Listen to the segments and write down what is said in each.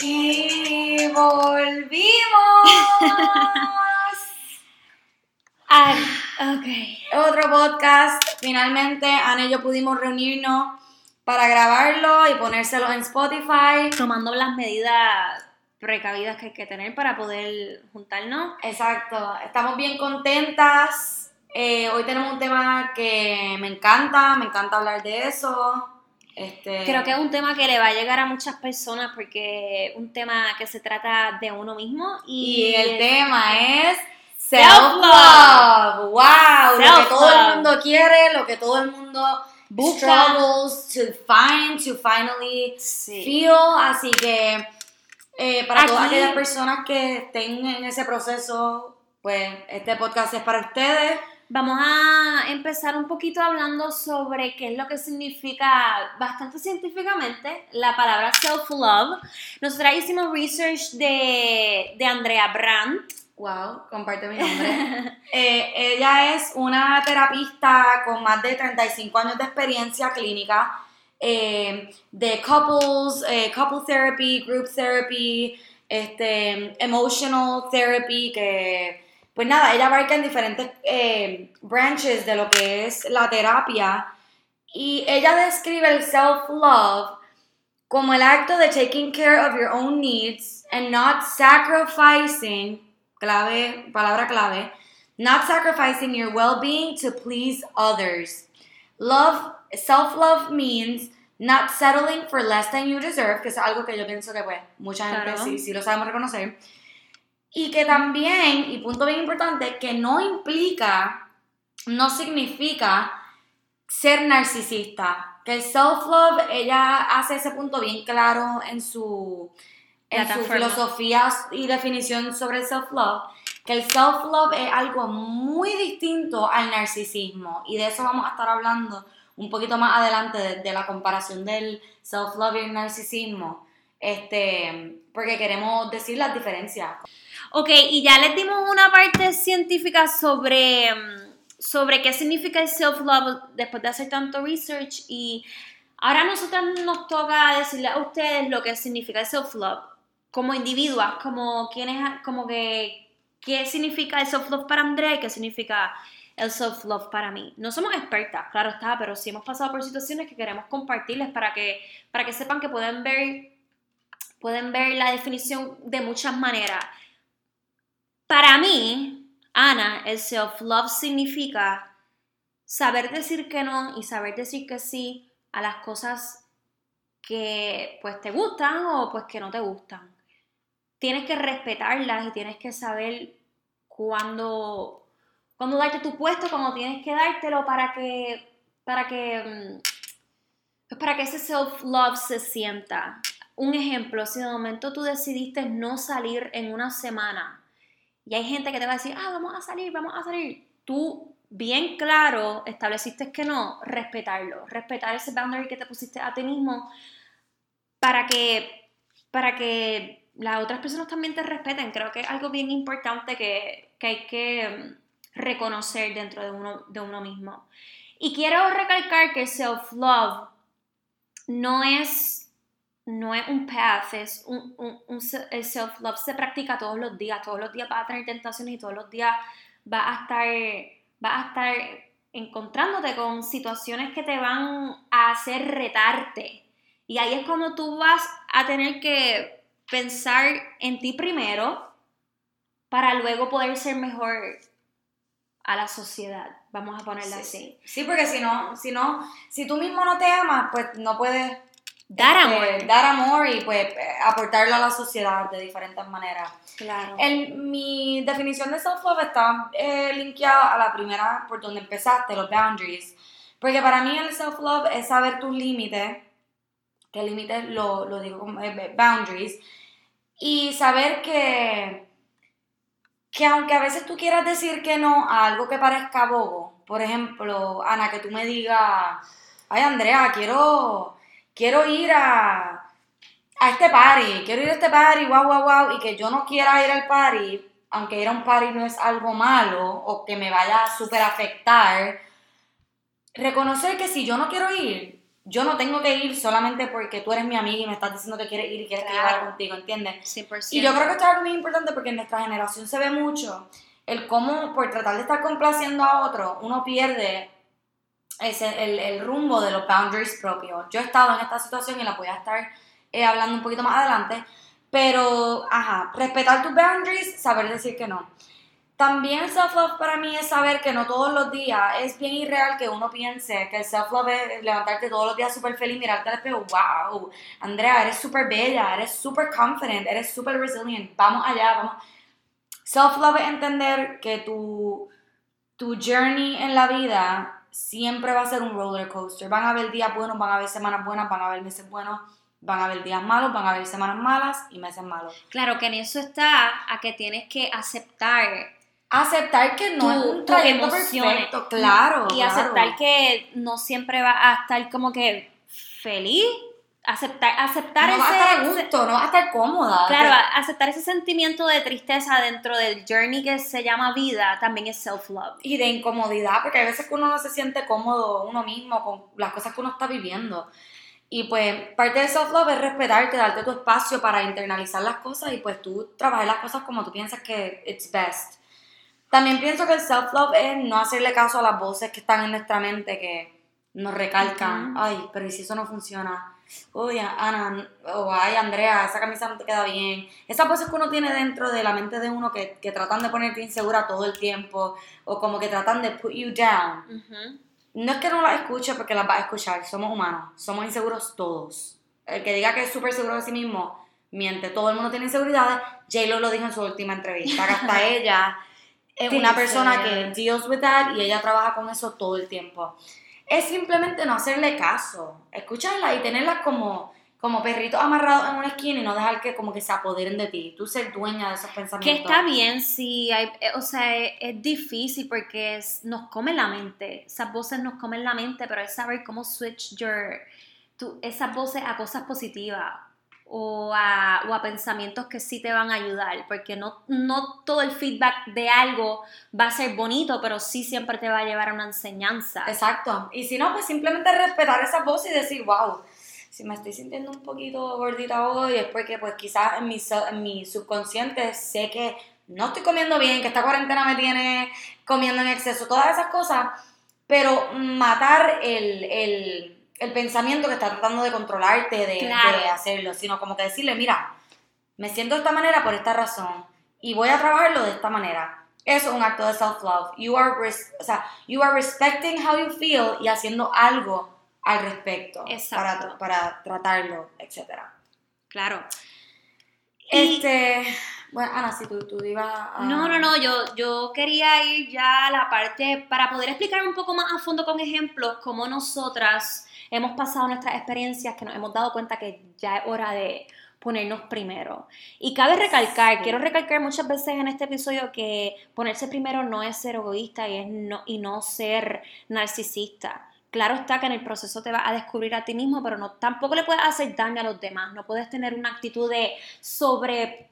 Y volvimos. Ah, ok. Otro podcast. Finalmente, Ana y yo pudimos reunirnos para grabarlo y ponérselo en Spotify. Tomando las medidas precavidas que hay que tener para poder juntarnos. Exacto. Estamos bien contentas. Eh, hoy tenemos un tema que me encanta, me encanta hablar de eso. Este, Creo que es un tema que le va a llegar a muchas personas porque es un tema que se trata de uno mismo y, Y el tema es Self-love. Wow, lo que todo el mundo quiere, lo que todo el mundo Busca. struggles to find, to finally Sí. feel. Así que eh, para todas Aquí- aquellas personas que estén en ese proceso, pues este podcast es para ustedes. Vamos a empezar un poquito hablando sobre qué es lo que significa bastante científicamente la palabra self-love. Nosotras hicimos research de, de Andrea Brandt. Wow, comparte mi nombre. Eh, ella es una terapista con más de 35 años de experiencia clínica eh, de couples, eh, couple therapy, group therapy, este, emotional therapy, que pues nada, ella abarca en diferentes eh, branches de lo que es la terapia y ella describe el self-love como el acto de taking care of your own needs and not sacrificing, clave, palabra clave, not sacrificing your well-being to please others. Love, self-love means not settling for less than you deserve, que es algo que yo pienso que pues mucha gente Claro. sí, sí lo sabemos reconocer. Y que también, y punto bien importante, que no implica, no significa ser narcisista. Que el self-love, ella hace ese punto bien claro en su, en su filosofía y definición sobre el self-love, que el self-love es algo muy distinto al narcisismo. Y de eso vamos a estar hablando un poquito más adelante, de, de la comparación del self-love y el narcisismo. Este, porque queremos decir las diferencias. Ok, y ya les dimos una parte científica sobre, mm, sobre qué significa el self-love después de hacer tanto research y ahora a nosotras nos toca decirle a ustedes lo que significa el self-love como individuas, como quienes, como que, qué significa el self-love para Andrea y qué significa el self-love para mí. No somos expertas, claro está, pero sí hemos pasado por situaciones que queremos compartirles para que, para que sepan que pueden ver, pueden ver la definición de muchas maneras. Para mí, Ana, el self-love significa saber decir que no y saber decir que sí a las cosas que pues te gustan o pues que no te gustan. Tienes que respetarlas y tienes que saber cuándo, cuándo darte tu puesto, cuándo tienes que dártelo para que, para que, mm, pues para que ese self-love se sienta. Un ejemplo, si de momento tú decidiste no salir en una semana y hay gente que te va a decir, ah, vamos a salir, vamos a salir. Tú, bien claro, estableciste que no, respetarlo. Respetar ese boundary que te pusiste a ti mismo para que, para que las otras personas también te respeten. Creo que es algo bien importante que, que hay que mm, reconocer dentro de uno, de uno mismo. Y quiero recalcar que el self-love no es, no es un path, es un, un- un se- el self-love se practica todos los días, todos los días vas a tener tentaciones y todos los días vas a estar, vas a estar encontrándote con situaciones que te van a hacer retarte. Y ahí es cuando tú vas a tener que pensar en ti primero para luego poder ser mejor a la sociedad, vamos a ponerla Sí, así. Sí, porque si no, si no, si tú mismo no te amas, pues no puedes Dar este, amor. dar amor y pues eh, aportarlo a la sociedad de diferentes maneras. Claro. El- mi definición de self-love está eh, linkeada a la primera por donde empezaste, los boundaries. Porque para mí el self-love es saber tus límites, que límites lo, lo digo como eh, boundaries, y saber que, que aunque a veces tú quieras decir que no a algo que parezca bobo, por ejemplo, Ana, que tú me digas, ay Andrea, quiero, quiero ir a, a este party, quiero ir a este party, wow, wow, wow, y que yo no quiera ir al party, aunque ir a un party no es algo malo o que me vaya a súper afectar, reconocer que si yo no quiero ir, yo no tengo que ir solamente porque tú eres mi amiga y me estás diciendo que quieres ir y quieres que yo vaya contigo, ¿entiendes? 100%. Y yo creo que esto es algo muy importante porque en nuestra generación se ve mucho el cómo por tratar de estar complaciendo a otro, uno pierde ese, el, rumbo de los boundaries propios. Yo he estado en esta situación y la voy a estar eh, hablando un poquito más adelante, pero, ajá, respetar tus boundaries, saber decir que no. También el self-love para mí es saber que no todos los días es bien irreal que uno piense que el self-love es levantarte todos los días súper feliz, mirarte al espejo, wow, Andrea, eres súper bella, eres súper confident, eres súper resilient, vamos allá, vamos. Self-love es entender que tu, tu journey en la vida siempre va a ser un roller coaster. Van a haber días buenos, van a haber semanas buenas, van a haber meses buenos, van a haber días malos, van a haber semanas malas y meses malos. Claro que en eso está a que tienes que aceptar Aceptar que no tu- es un trayecto perfecto, claro. y claro. aceptar que no siempre va a estar como que feliz. Aceptar, aceptar no vas a ese, estar a gusto, no vas a estar cómoda. Claro, a- aceptar ese sentimiento de tristeza dentro del journey que se llama vida también es self-love. y de incomodidad, porque hay veces que uno no se siente cómodo uno mismo con las cosas que uno está viviendo. Y pues parte de self-love es respetarte, darte tu espacio para internalizar las cosas y pues tú trabajar las cosas como tú piensas que it's best. También pienso que el self-love es no hacerle caso a las voces que están en nuestra mente que nos recalcan, Ujú. ay, pero ¿y si eso no funciona? Uy, Ana, o ay, Andrea, esa camisa no te queda bien. Esas voces que uno tiene dentro de la mente de uno que, que tratan de ponerte insegura todo el tiempo o como que tratan de put you down. Ujú. No es que no las escuche porque las vas a escuchar, somos humanos, somos inseguros todos. El que diga que es súper seguro de sí mismo, miente, todo el mundo tiene inseguridades. J-Lo lo dijo en su última entrevista, que hasta ella es una persona que deals with that y ella trabaja con eso todo el tiempo. Es simplemente no hacerle caso, escucharla y tenerla como, como perritos amarrados en una esquina y no dejar que como que se apoderen de ti, tú ser dueña de esos Que pensamientos. está bien, sí, eh, o sea, es, difícil porque nos come la mente, esas voces nos comen la mente, pero es saber cómo switch your, tu- esas voces a cosas positivas o a, o a pensamientos que sí te van a ayudar, porque no, no todo el feedback de algo va a ser bonito, pero sí siempre te va a llevar a una enseñanza. Exacto. Y si no, pues simplemente respetar esa voz y decir, wow, si me estoy sintiendo un poquito gordita hoy es porque pues quizás en mi, en mi subconsciente sé que no estoy comiendo bien, que esta cuarentena me tiene comiendo en exceso, todas esas cosas, pero matar el, el, el pensamiento que está tratando de controlarte, de, Claro. de hacerlo, sino como que decirle, mira, me siento de esta manera por esta razón y voy a trabajarlo de esta manera. Eso es un acto de self-love. You are, o sea, you are respecting how you feel y haciendo algo al respecto Exacto. para, para tratarlo, etc. Claro. Y- Este, bueno, Ana, si tú, tú ibas a... No, no, no, yo, yo quería ir ya a la parte para poder explicar un poco más a fondo con ejemplos cómo nosotras hemos pasado nuestras experiencias, que nos hemos dado cuenta que ya es hora de ponernos primero. Y cabe recalcar, Sí. quiero recalcar muchas veces en este episodio que ponerse primero no es ser egoísta y, es no, y no ser narcisista. Claro está que en el proceso te vas a descubrir a ti mismo, pero no, tampoco le puedes hacer daño a los demás. No puedes tener una actitud de sobre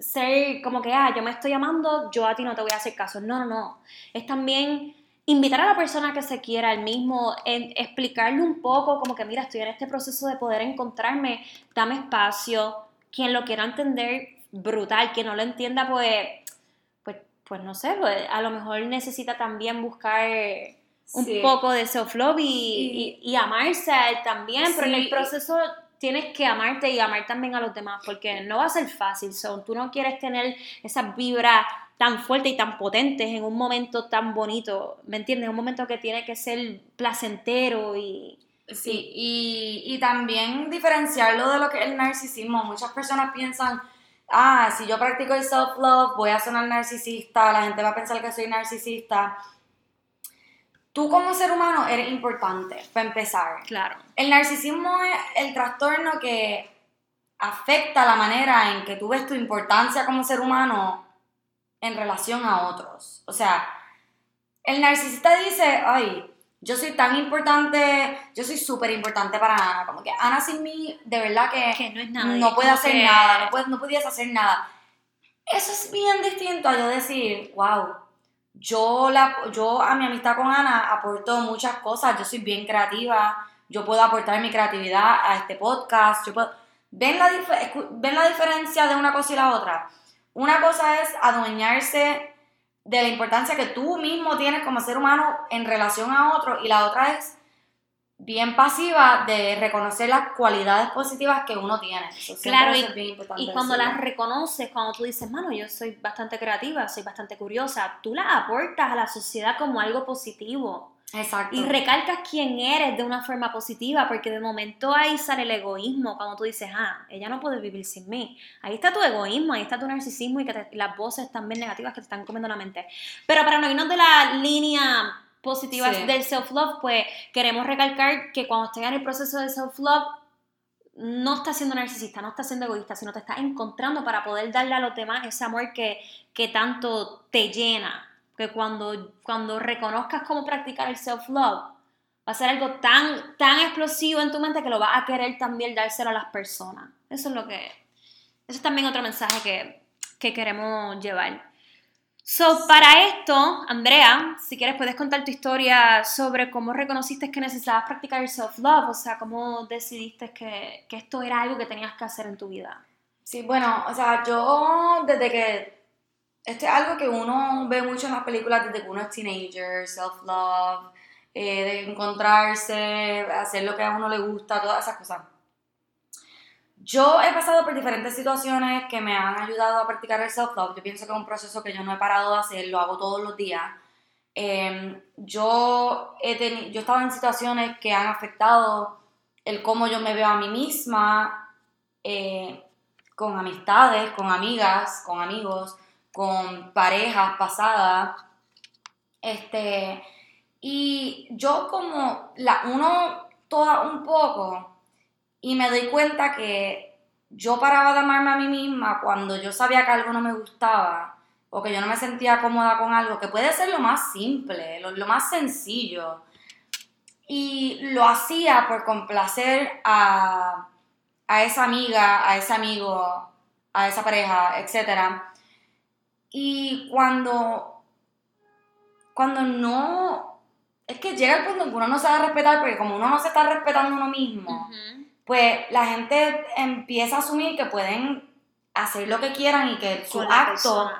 ser como que, ah, yo me estoy amando, yo a ti no te voy a hacer caso. No, no, no. Es también invitar a la persona que se quiera al mismo, en- explicarle un poco, como que, mira, estoy en este proceso de poder encontrarme, dame espacio. Quien lo quiera entender, brutal. Quien no lo entienda, pues, pues, pues no sé, pues, a lo mejor necesita también buscar un Sí. poco de self-love y, y- y amarse a él también, pero en el proceso tienes que amarte y amar también a los demás, porque no va a ser fácil, son tú no quieres tener esas vibras tan fuertes y tan potentes en un momento tan bonito, ¿me entiendes? Un momento que tiene que ser placentero y... Sí, y, y también diferenciarlo de lo que es el narcisismo. Muchas personas piensan, ah, si yo practico el self-love, voy a sonar narcisista, la gente va a pensar que soy narcisista. Tú como ser humano eres importante, para empezar. Claro. El narcisismo es el trastorno que afecta la manera en que tú ves tu importancia como ser humano en relación a otros. O sea, el narcisista dice, ay, yo soy tan importante, yo soy súper importante para Ana, como que Ana sin mí, de verdad que, Que no es nada. no puede hacer que- nada, no, puede, no podías hacer nada. Eso es bien distinto a yo decir, wow, yo, la, yo a mi amistad con Ana aporto muchas cosas, yo soy bien creativa, yo puedo aportar mi creatividad a este podcast, yo puedo... ¿Ven la, ¿Ven la diferencia de una cosa y la otra? Una cosa es adueñarse de la importancia que tú mismo tienes como ser humano en relación a otro y la otra es bien pasiva de reconocer las cualidades positivas que uno tiene. claro, y, cuando las reconoces, cuando tú dices, mano, yo soy bastante creativa, soy bastante curiosa, tú las aportas a la sociedad como algo positivo. Exacto. Y recalcas quién eres de una forma positiva, porque de momento ahí sale el egoísmo, cuando tú dices, ah, ella no puede vivir sin mí. Ahí está tu egoísmo, ahí está tu narcisismo y que las voces también negativas que te están comiendo la mente. Pero para no irnos de la línea positivas del self-love, pues queremos recalcar que cuando estés en el proceso de self-love, no estás siendo narcisista, no estás siendo egoísta, sino te estás encontrando para poder darle a los demás ese amor que, que tanto te llena. Que cuando, cuando reconozcas cómo practicar el self-love, va a ser algo tan, tan explosivo en tu mente que lo vas a querer también dárselo a las personas. Eso es lo que... Eso es también otro mensaje que, que queremos llevar. So, para esto, Andrea, si quieres puedes contar tu historia sobre cómo reconociste que necesitabas practicar el self-love, o sea, cómo decidiste que, que, esto era algo que tenías que hacer en tu vida. Sí, bueno, o sea, yo desde que, esto es algo que uno ve mucho en las películas desde que uno es teenager, self-love, eh, de encontrarse, hacer lo que a uno le gusta, todas esas cosas. Yo he pasado por diferentes situaciones que me han ayudado a practicar el self-love. Yo pienso que es un proceso que yo no he parado de hacer, lo hago todos los días. Em, yo, he yo he estado en situaciones que han afectado el cómo yo me veo a mí misma, eh, con amistades, con amigas, con amigos, con parejas pasadas. Este, y yo como la uno toda un poco y me doy cuenta que yo paraba de amarme a mí misma cuando yo sabía que algo no me gustaba o que yo no me sentía cómoda con algo, que puede ser lo más simple, lo, más sencillo. Y lo hacía por complacer a, a esa amiga, a ese amigo, a esa pareja, etc. Y cuando, cuando no, es que llega el punto en que uno no se va a respetar, porque como uno no se está respetando uno mismo, pues la gente empieza a asumir que pueden hacer lo que quieran y que sus actos,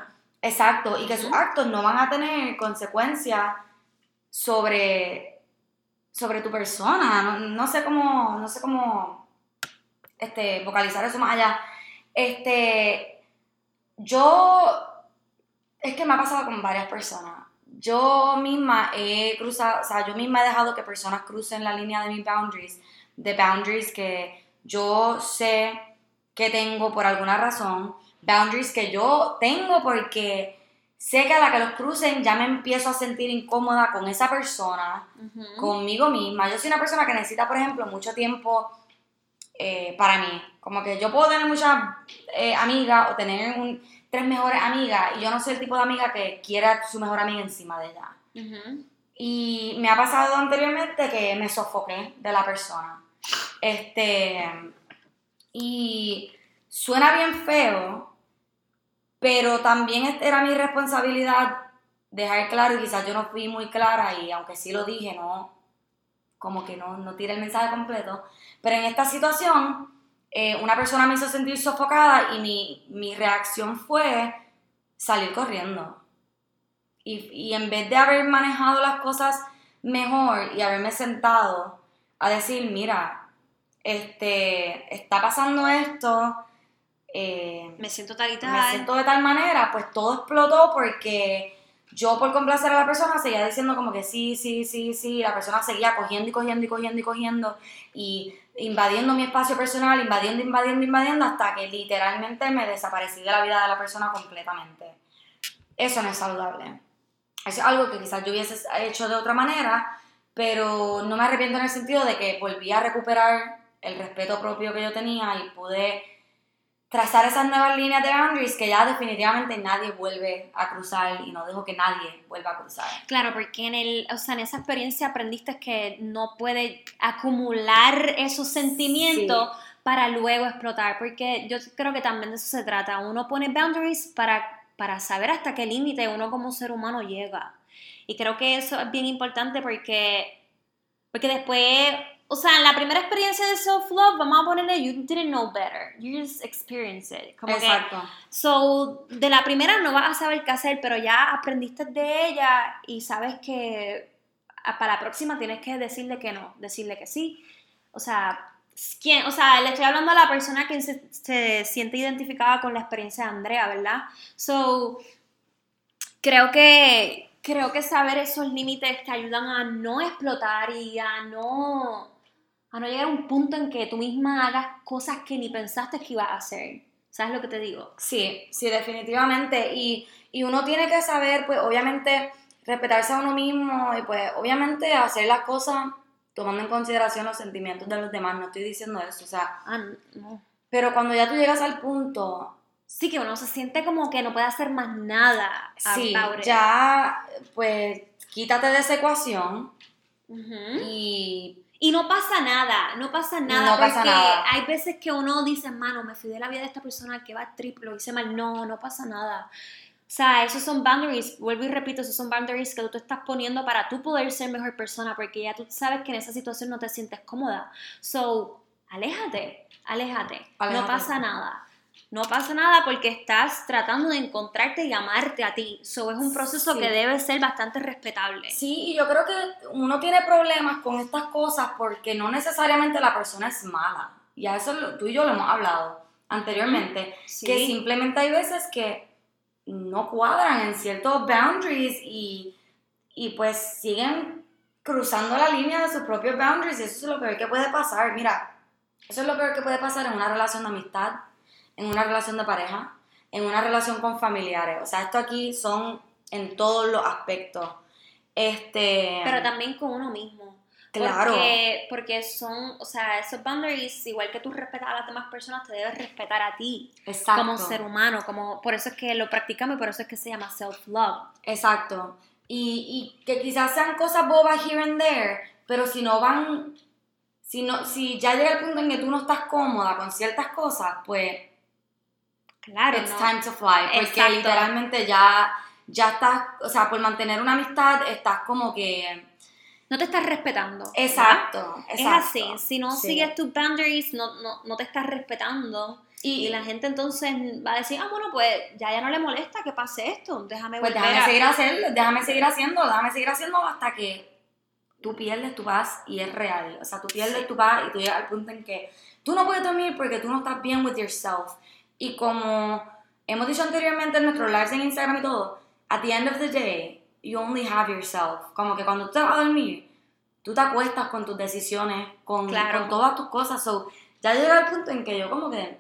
exacto, y que sus actos no van a tener consecuencias sobre, sobre tu persona. No, sé cómo, no sé cómo este, vocalizar eso más allá. Este, yo, es que me ha pasado con varias personas. Yo misma he cruzado, o sea, yo misma he dejado que personas crucen la línea de mis boundaries de boundaries que yo sé que tengo por alguna razón, boundaries que yo tengo porque sé que a la que los crucen ya me empiezo a sentir incómoda con esa persona, conmigo misma. Yo soy una persona que necesita, por ejemplo, mucho tiempo eh, para mí. Como que yo puedo tener muchas eh, amigas o tener tres mejores amigas y yo no soy el tipo de amiga que quiera su mejor amiga encima de ella. Y me ha pasado anteriormente que me sofoqué de la persona. Este, y suena bien feo, pero también era mi responsabilidad dejar claro, y quizás yo no fui muy clara, y aunque sí lo dije, no, como que no, no tiré el mensaje completo, pero en esta situación, eh, una persona me hizo sentir sofocada y mi, mi reacción fue salir corriendo. Y, y en vez de haber manejado las cosas mejor y haberme sentado a decir, mira, este, está pasando esto, eh, me siento tal y tal. Me siento de tal manera, pues todo explotó porque yo por complacer a la persona seguía diciendo como que sí, sí, sí, sí, la persona seguía cogiendo y cogiendo y cogiendo y cogiendo y invadiendo mi espacio personal, invadiendo, invadiendo, invadiendo, hasta que literalmente me desaparecí de la vida de la persona completamente. Eso no es saludable. Es algo que quizás yo hubiese hecho de otra manera, pero no me arrepiento en el sentido de que volví a recuperar el respeto propio que yo tenía y pude trazar esas nuevas líneas de boundaries que ya definitivamente nadie vuelve a cruzar y no dejo que nadie vuelva a cruzar. Claro, porque en, el, o sea, en esa experiencia aprendiste que no puedes acumular esos sentimientos para luego explotar, porque yo creo que también de eso se trata. Uno pone boundaries para, para saber hasta qué límite uno como ser humano llega. Y creo que eso es bien importante porque, porque después, o sea, en la primera experiencia de self-love, vamos a ponerle, you didn't know better, you just experienced it. Como Exacto. Que, so, de la primera no vas a saber qué hacer, pero ya aprendiste de ella y sabes que para la próxima tienes que decirle que no, decirle que sí. O sea, ¿quién? O sea, le estoy hablando a la persona que se, se siente identificada con la experiencia de Andrea, ¿verdad? So, creo que creo que saber esos límites te ayudan a no explotar y a no a no llegar a un punto en que tú misma hagas cosas que ni pensaste que ibas a hacer. ¿Sabes lo que te digo? Sí, sí, definitivamente. Y, y uno tiene que saber, pues, obviamente, respetarse a uno mismo y, pues, obviamente, hacer las cosas tomando en consideración los sentimientos de los demás. No estoy diciendo eso, o sea. Ah, no. Pero cuando ya tú llegas al punto. Sí, que uno se siente como que no puede hacer más nada. Sí, ya, pues, quítate de esa ecuación y Y no pasa nada, no pasa nada, No porque pasa nada. hay veces que uno dice, mano, me fui de la vida de esta persona que va triple, lo hice mal. No, no pasa nada. O sea, esos son boundaries, vuelvo y repito, esos son boundaries que tú te estás poniendo para tú poder ser mejor persona, porque ya tú sabes que en esa situación no te sientes cómoda. So, aléjate, aléjate, no Aléjate. pasa nada. No pasa nada porque estás tratando de encontrarte y amarte a ti. So, es un proceso Sí. que debe ser bastante respetable. Sí, y yo creo que uno tiene problemas con estas cosas porque no necesariamente la persona es mala. Y a eso tú y yo lo hemos hablado anteriormente. Sí. Que simplemente hay veces que no cuadran en ciertos boundaries y, y pues siguen cruzando la línea de sus propios boundaries. Y eso es lo peor que puede pasar. Mira, eso es lo peor que puede pasar en una relación de amistad, en una relación de pareja, en una relación con familiares. O sea, esto aquí son en todos los aspectos. Este. Pero también con uno mismo. Claro. Porque, porque son, o sea, esos boundaries, igual que tú respetas a las demás personas, te debes respetar a ti Exacto. como ser humano. Como, por eso es que lo practicamos y por eso es que se llama self-love. Exacto. Y, y que quizás sean cosas bobas here and there, pero si no van, si no, si ya llega el punto en que tú no estás cómoda con ciertas cosas, pues Claro, it's ¿no? time to fly. Porque Exacto. literalmente ya, ya estás, o sea, por mantener una amistad estás como que. No te estás respetando. ¿verdad? Exacto. Es exacto. así. Si no Sí. sigues tus boundaries, no, no, no te estás respetando. Y, Y la gente entonces va a decir, ah, bueno, pues ya ya no le molesta que pase esto. Déjame pues volver déjame a- seguir haciendo, déjame seguir haciendo, déjame seguir haciendo hasta que tú pierdes tu paz y es real. O sea, tú pierdes Sí. tu paz y tú llegas al punto en que tú no puedes dormir porque tú no estás bien with yourself. Y como hemos dicho anteriormente en nuestros lives en Instagram y todo, at the end of the day, you only have yourself. Como que cuando tú te vas a dormir, tú te acuestas con tus decisiones, con, Claro. con todas tus cosas. So, ya llega el punto en que yo como que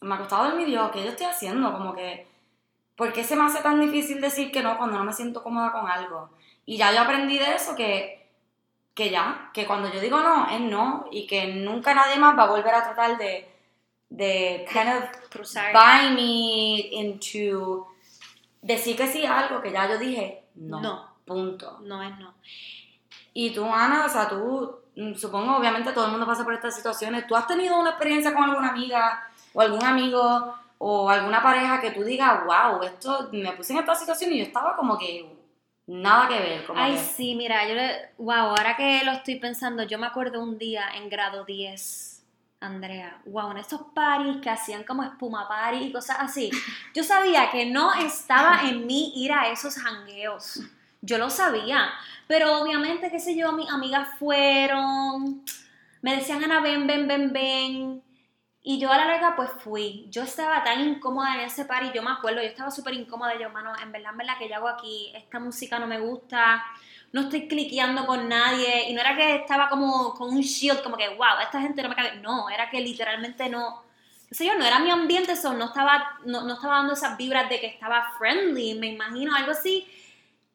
me acostaba a dormir y yo, ¿qué yo estoy haciendo? Como que, ¿por qué se me hace tan difícil decir que no cuando no me siento cómoda con algo? Y ya yo aprendí de eso que, que ya, que cuando yo digo no, es no, y que nunca nadie más va a volver a tratar de, de kind of cruzar. buy me into decir que sí a algo que ya yo dije no. No. Punto. No es no. Y tú, Ana, o sea, tú, mm, supongo, obviamente todo el mundo pasa por estas situaciones. ¿Tú has tenido una experiencia con alguna amiga o algún amigo o alguna pareja que tú digas, wow, esto, me puse en esta situación y yo estaba como que nada que ver? Como Ay, que- sí, mira, yo le. Wow, ahora que lo estoy pensando, yo me acuerdo un día en grado 10, Andrea. Wow, en estos paris que hacían como espuma party y cosas así. Yo sabía que no estaba en mí ir a esos jangueos. Yo lo sabía. Pero obviamente, qué sé yo, mis amigas fueron. Me decían, Ana, ven, ven, ven, ven. Y yo a la larga pues fui. Yo estaba tan incómoda en ese party, yo me acuerdo, yo estaba súper incómoda. Yo, mano, en verdad, en verdad, que yo hago aquí? Esta música no me gusta, no estoy cliqueando con nadie. Y no era que estaba como con un shield, como que, wow, esta gente no me cabe. No, era que literalmente no. sé yo, no era mi ambiente, eso no estaba, no, no estaba dando esas vibras de que estaba friendly, me imagino, algo así.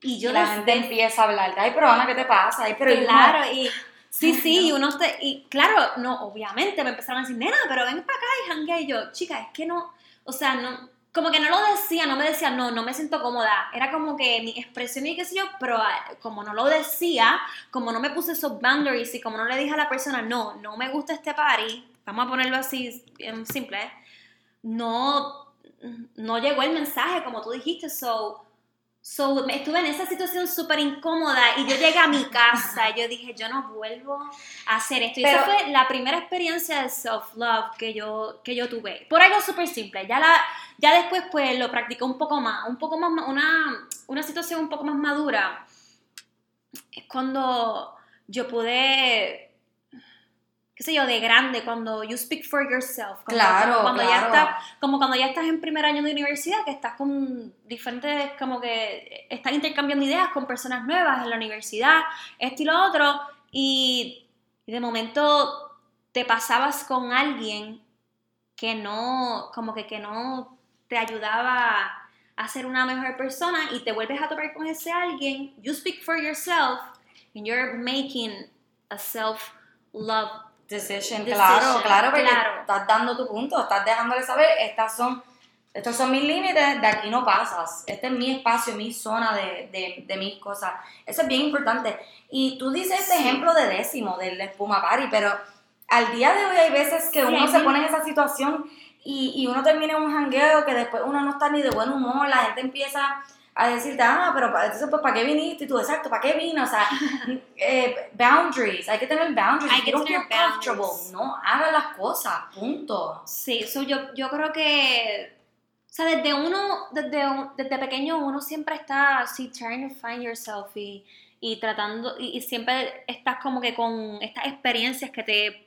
Y yo la gente empieza a hablar, ay, pero Ana, ¿qué te pasa? Ay, pero Claro, y sí, sí, y no. uno te, y claro, no, obviamente me empezaron a decir, nena, pero ven para acá y janguea, y yo, chica, es que no, o sea, no, como que no lo decía, no me decía, no, no me siento cómoda, era como que mi expresión y qué sé yo, pero ah, como no lo decía, como no me puse esos boundaries y como no le dije a la persona, no, no me gusta este party, vamos a ponerlo así, simple, no, no llegó el mensaje, como tú dijiste, so... So, estuve en esa situación súper incómoda y yo llegué a mi casa y yo dije, yo no vuelvo a hacer esto. Y esa Pero- fue la primera experiencia de self-love que yo, que yo tuve. Por algo súper simple. Ya, la, ya después pues lo practicé un poco más, un poco más, una, una situación un poco más madura. Es cuando yo pude, qué sé yo, de grande, cuando you speak for yourself. Cuando, Claro, cuando claro. ya estás como cuando ya estás en primer año de universidad, que estás con diferentes, como que estás intercambiando ideas con personas nuevas en la universidad, esto y lo otro, y de momento te pasabas con alguien que no, como que, que no te ayudaba a ser una mejor persona y te vuelves a topar con ese alguien, you speak for yourself and you're making a self-love Decision, Decision, claro, claro, porque claro. estás dando tu punto, estás dejándole saber, estas son, estos son mis límites, de aquí no pasas, este es mi espacio, mi zona de, de, de mis cosas, eso es bien importante. Y tú dices este Sí. ejemplo de décimo, del espuma party, pero al día de hoy hay veces que Sí, uno se pone en esa situación y, y uno termina en un jangueo que después uno no está ni de buen humor, la gente empieza a decirte, ah, pero entonces, pues, ¿para qué viniste? Y tú, exacto, ¿para qué vino? O sea, eh, boundaries, hay que tener boundaries. Hay que don't tener boundaries. no hagas las cosas, punto. Sí, so yo, yo creo que, o sea, desde uno, desde, desde pequeño uno siempre está así, trying to find yourself y, y tratando, y, y siempre estás como que con estas experiencias que te,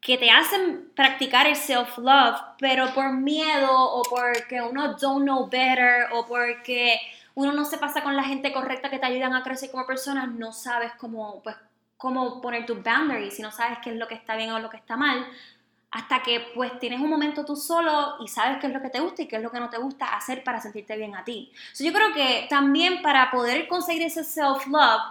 que te hacen practicar el self-love, pero por miedo o porque uno don't know better o porque uno no se pasa con la gente correcta que te ayudan a crecer como persona, no sabes cómo, pues, cómo poner tus boundaries, si no sabes qué es lo que está bien o lo que está mal, hasta que pues tienes un momento tú solo y sabes qué es lo que te gusta y qué es lo que no te gusta hacer para sentirte bien a ti. So, yo creo que también para poder conseguir ese self-love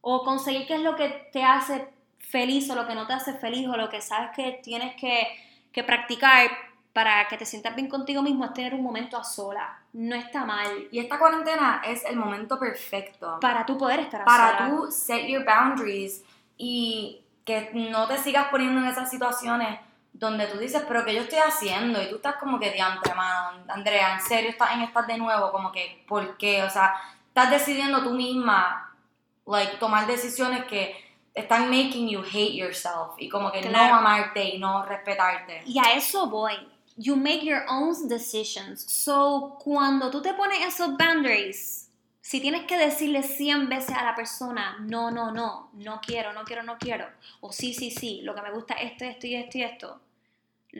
o conseguir qué es lo que te hace feliz o lo que no te hace feliz o lo que sabes que tienes que, que practicar para que te sientas bien contigo mismo es tener un momento a sola. No está mal Y esta cuarentena es el momento perfecto para tú poder estar a para sola. tú set your boundaries y que no te sigas poniendo en esas situaciones donde tú dices, pero ¿qué yo estoy haciendo? Y tú estás como que diantre, mano, Andrea, ¿en serio estás en estas de nuevo? Como que, ¿por qué? O sea, estás decidiendo tú misma, like, tomar decisiones que están making you hate yourself y como que Claro. no amarte y no respetarte. Y a eso voy. You make your own decisions. So, cuando tú te pones esos boundaries, si tienes que decirle 100 veces a la persona, no, no, no, no quiero, no quiero, no quiero, o sí, sí, sí, lo que me gusta es esto, esto y esto y esto,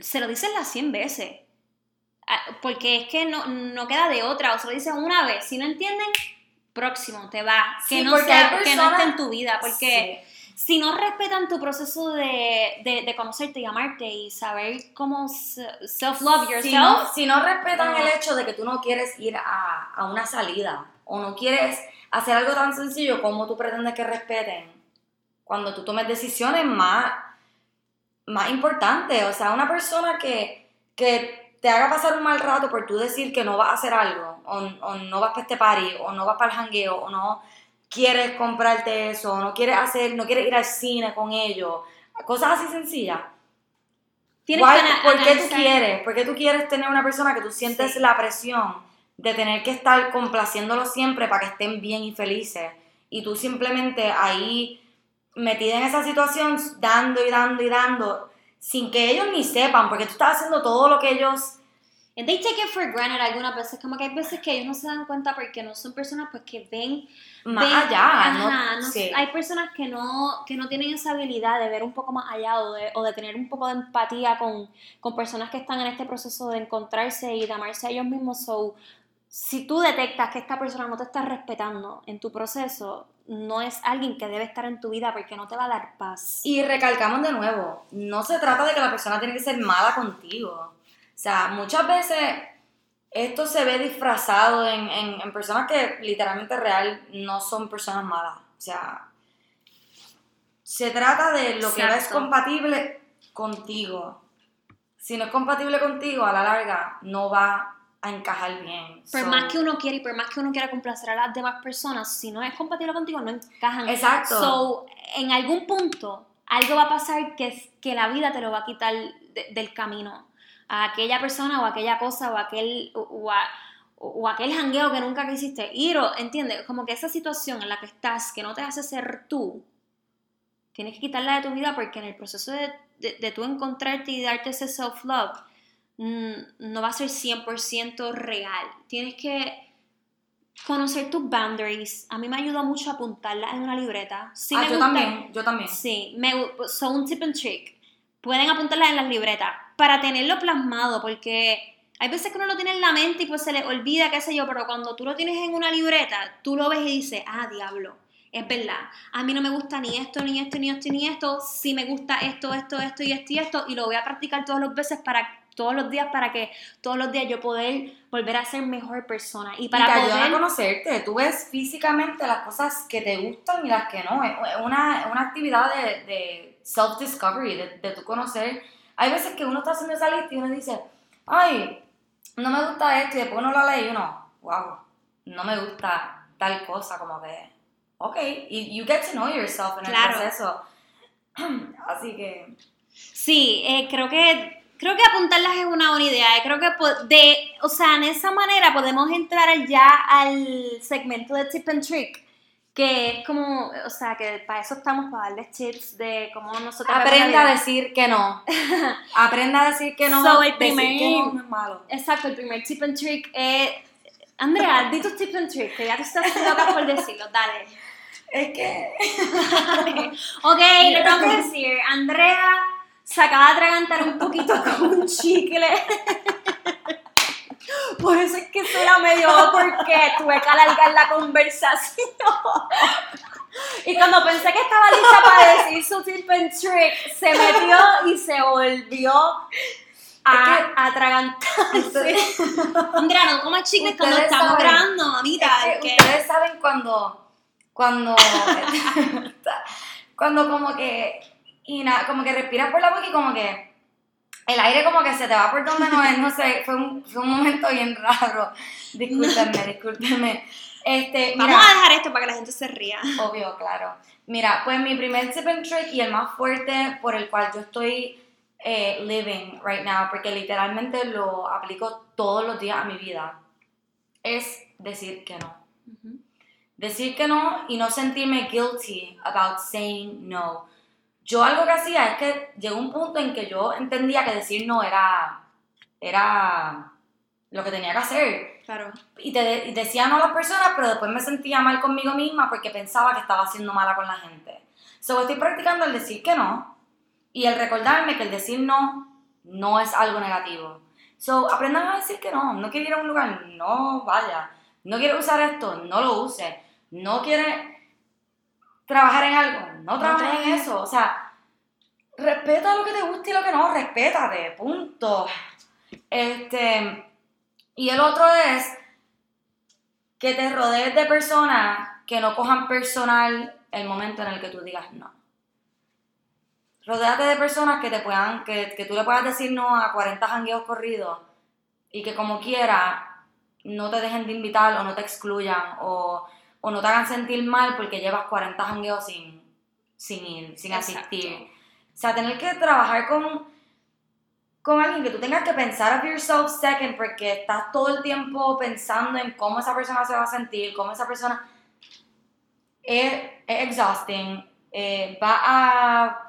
se lo dices las 100 veces. Ah, Porque es que no, no queda de otra, o se lo dices una vez. Si no entienden, próximo, te va. Que, Sí, no, sea, hay que no personas- esté en tu vida, porque Sí. Si no respetan tu proceso de, de, de conocerte y amarte y saber cómo se- self-love yourself, Si no, si no respetan el hecho de que tú no quieres ir a, a una salida o no quieres hacer algo tan sencillo como tú pretendes que respeten, cuando tú tomes decisiones más, más importantes, o sea, una persona que, que te haga pasar un mal rato por tú decir que no vas a hacer algo, o, o no vas para este party, o no vas para el jangueo, o no quieres comprarte eso, no quieres hacer, no quieres ir al cine con ellos, cosas así sencillas. ¿Por qué tú quieres? ¿Por qué tú quieres tener una persona que tú sientes Sí. la presión de tener que estar complaciéndolo siempre para que estén bien y felices? Y tú simplemente ahí metida en esa situación, dando y dando y dando, sin que ellos ni sepan, porque tú estás haciendo todo lo que ellos... And they take it for granted algunas veces, como que hay veces que ellos no se dan cuenta porque no son personas pues que ven Más allá, ¿no? ajá, no- Sí. Hay personas que no, que no tienen esa habilidad de ver un poco más allá o de, o de tener un poco de empatía con, con personas que están en este proceso de encontrarse y de amarse a ellos mismos. So, si tú detectas que esta persona no te está respetando en tu proceso, no es alguien que debe estar en tu vida porque no te va a dar paz. Y recalcamos de nuevo, no se trata de que la persona tiene que ser mala contigo. O sea, muchas veces esto se ve disfrazado en, en- en personas que literalmente real no son personas malas. O sea, se trata de lo que no es Exacto. compatible contigo. Si no es compatible contigo, a la larga no va a encajar bien. por So- más que uno quiera y por más que uno quiera complacer a las demás personas, si no es compatible contigo, no encajan. Exacto. So, en algún punto, algo va a pasar que, que la vida te lo va a quitar de- del camino. A aquella persona o aquella cosa o aquel o, a- o, o aquel jangueo que nunca quisiste ir, o, ¿entiendes? Como que esa situación en la que estás, que no te hace ser tú, tienes que quitarla de tu vida porque en el proceso de, de, de tú encontrarte y darte ese self-love, mm, no va a ser 100% real. Tienes que conocer tus boundaries. A mí me ayudó mucho a apuntarlas en una libreta. Sí ah, me yo gusta- también, yo también. Sí, me, son un tip and trick. Pueden apuntarlas en las libretas para tenerlo plasmado, porque hay veces que uno lo tiene en la mente y pues se le olvida, qué sé yo, pero cuando tú lo tienes en una libreta, tú lo ves y dices, ah, diablo, es verdad, a mí no me gusta ni esto, ni esto, ni esto, ni esto, sí me gusta esto, esto, esto y esto y esto, y lo voy a practicar todos los veces para todos los días para que todos los días yo poder volver a ser mejor persona y Y para te ayudan poder a conocerte. Tú ves físicamente las cosas que te gustan y las que no. Es una, una actividad de, de self-discovery, de, de tú conocer. Hay veces que uno está haciendo esa lista y uno dice, ay, no me gusta esto, y después uno lo lee y uno, wow, no me gusta tal cosa, como que, ok, y you get to know yourself en Claro. el proceso. Así que, Sí, eh, creo que creo que apuntarlas es una buena idea. eh, Creo que de, o sea, en esa manera podemos entrar ya al segmento de tip and trick, que es como, o sea, que para eso estamos para darles tips de cómo nosotros aprenda a decir que no. Aprenda a decir que no. So, el decir primer- que no no es malo. Exacto, el primer tip and trick es Andrea, di tus tips and tricks, que ya te estás loca por decirlo, dale. Es que... Ok, le tengo que decir, Andrea se acaba de atragantar un poquito con un chicle. Por eso es que suena medio porque tuve que alargar la conversación. Y cuando pensé que estaba lista para decir su tip and trick, se metió y se volvió a Es que- atragantarse. Andrea, no comas chicles cuando estamos saben- grabando, mamita. Es que- ustedes saben cuando, cuando, cuando como que, y na- como que respiras por la boca y como que el aire como que se te va por donde no es, no sé, fue un, fue un momento bien raro. Discúlpenme, discúlpenme. Este, mira, Vamos a dejar esto para que la gente se ría. obvio, claro. Mira, pues mi primer tip and trick y el más fuerte por el cual yo estoy eh, living right now, porque literalmente lo aplico todos los días a mi vida, es decir que no. Decir que no y no sentirme guilty about saying no. Yo algo que hacía es que llegó un punto en que yo entendía que decir no era, era lo que tenía que hacer. Claro. Y, te, y decía no a las personas, pero después me sentía mal conmigo misma porque pensaba que estaba haciendo mala con la gente. So, estoy practicando el decir que no y el recordarme que el decir no no es algo negativo. So, aprendan a decir que no. No quiero ir a un lugar, no vaya. No quiero usar esto, no lo use. No quiere trabajar en algo, no trabajes en eso. O sea, respeta lo que te gusta y lo que no, respétate, punto. Este, y el otro es que te rodees de personas que no cojan personal el momento en el que tú digas no. Rodéate de personas que te puedan, que, que tú le puedas decir no a 40 jangueos corridos y que como quiera no te dejen de invitar o no te excluyan o, o no te hagan sentir mal porque llevas 40 jangueos sin, sin ir, sin Exacto. asistir. O sea, tener que trabajar con, con alguien que tú tengas que pensar of yourself second porque estás todo el tiempo pensando en cómo esa persona se va a sentir, cómo esa persona es, es exhausting, eh, va a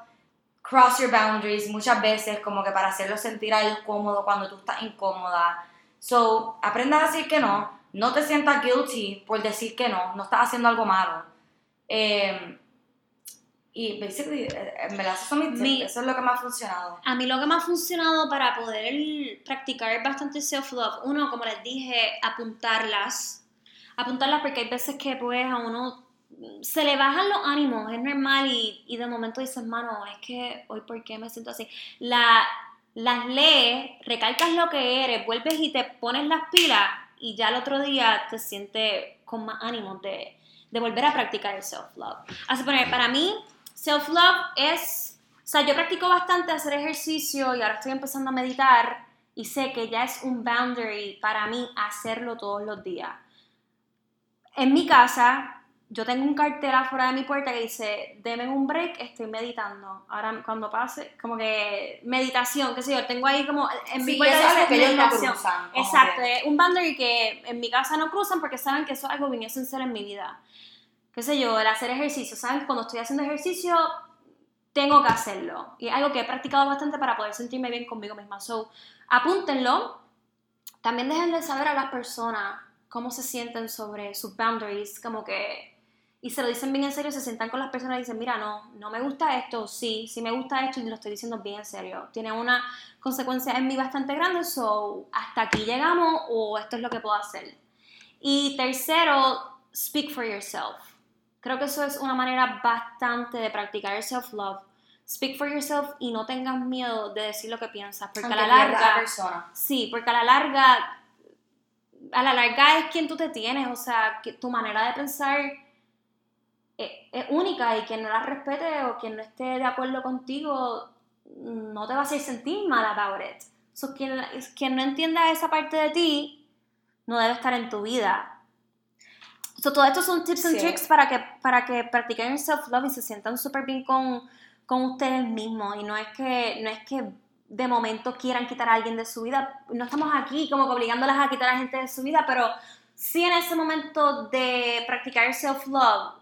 cross your boundaries muchas veces como que para hacerlos sentir a ellos cómodos cuando tú estás incómoda. So, aprenda a decir que no, no te sientas guilty por decir que no, no estás haciendo algo malo. Eh, y basically, eh, en verdad, eso, mis Mi- eso es lo que me ha funcionado. A mí lo que me ha funcionado para poder practicar bastante self-love, uno, como les dije, apuntarlas. Apuntarlas porque hay veces que pues a uno se le bajan los ánimos, es normal y, y de momento dices, mano, es que hoy por qué me siento así. La, las lees, recalcas lo que eres, vuelves y te pones las pilas y ya el otro día te sientes con más ánimo de, volver a practicar el self-love. Así poner, para mí, self-love es, o sea, yo practico bastante hacer ejercicio y ahora estoy empezando a meditar y sé que ya es un boundary para mí hacerlo todos los días. En mi casa, yo tengo un cartel afuera de mi puerta que dice, deme un break, estoy meditando. Ahora cuando pase, como que meditación, qué sé yo, tengo ahí como en mi Sí, puerta eso es dice que ellos no meditación. cruzan, Exacto, es un boundary que en mi casa no cruzan porque saben que eso es algo viniese en ser en mi vida. Qué sé yo, el hacer ejercicio, saben que cuando estoy haciendo ejercicio tengo que hacerlo. Y es algo que he practicado bastante para poder sentirme bien conmigo misma. So, apúntenlo. También déjenle saber a las personas cómo se sienten sobre sus boundaries, como que y se lo dicen bien en serio, se sientan con las personas y dicen, mira, no, no me gusta esto, sí, sí me gusta esto y lo estoy diciendo bien en serio. Tiene una consecuencia en mí bastante grande, so hasta aquí llegamos o esto es lo que puedo hacer. Y tercero, speak for yourself. Creo que eso es una manera bastante de practicar el self-love. Speak for yourself y no tengas miedo de decir lo que piensas, porque Aunque a la larga... persona. Sí, porque a la larga, a la larga es quien tú te tienes, o sea, que tu manera de pensar es, es única y quien no la respete o quien no esté de acuerdo contigo no te va a hacer sentir mal about it. So, quien, quien no entienda esa parte de ti no debe estar en tu vida. So, todo esto son tips and Sí. tricks para que, para que practiquen el self-love y se sientan súper bien con, con ustedes mismos. Y no es que, no es que de momento quieran quitar a alguien de su vida. No estamos aquí como que obligándolas a quitar a gente de su vida, pero sí en ese momento de practicar el self-love,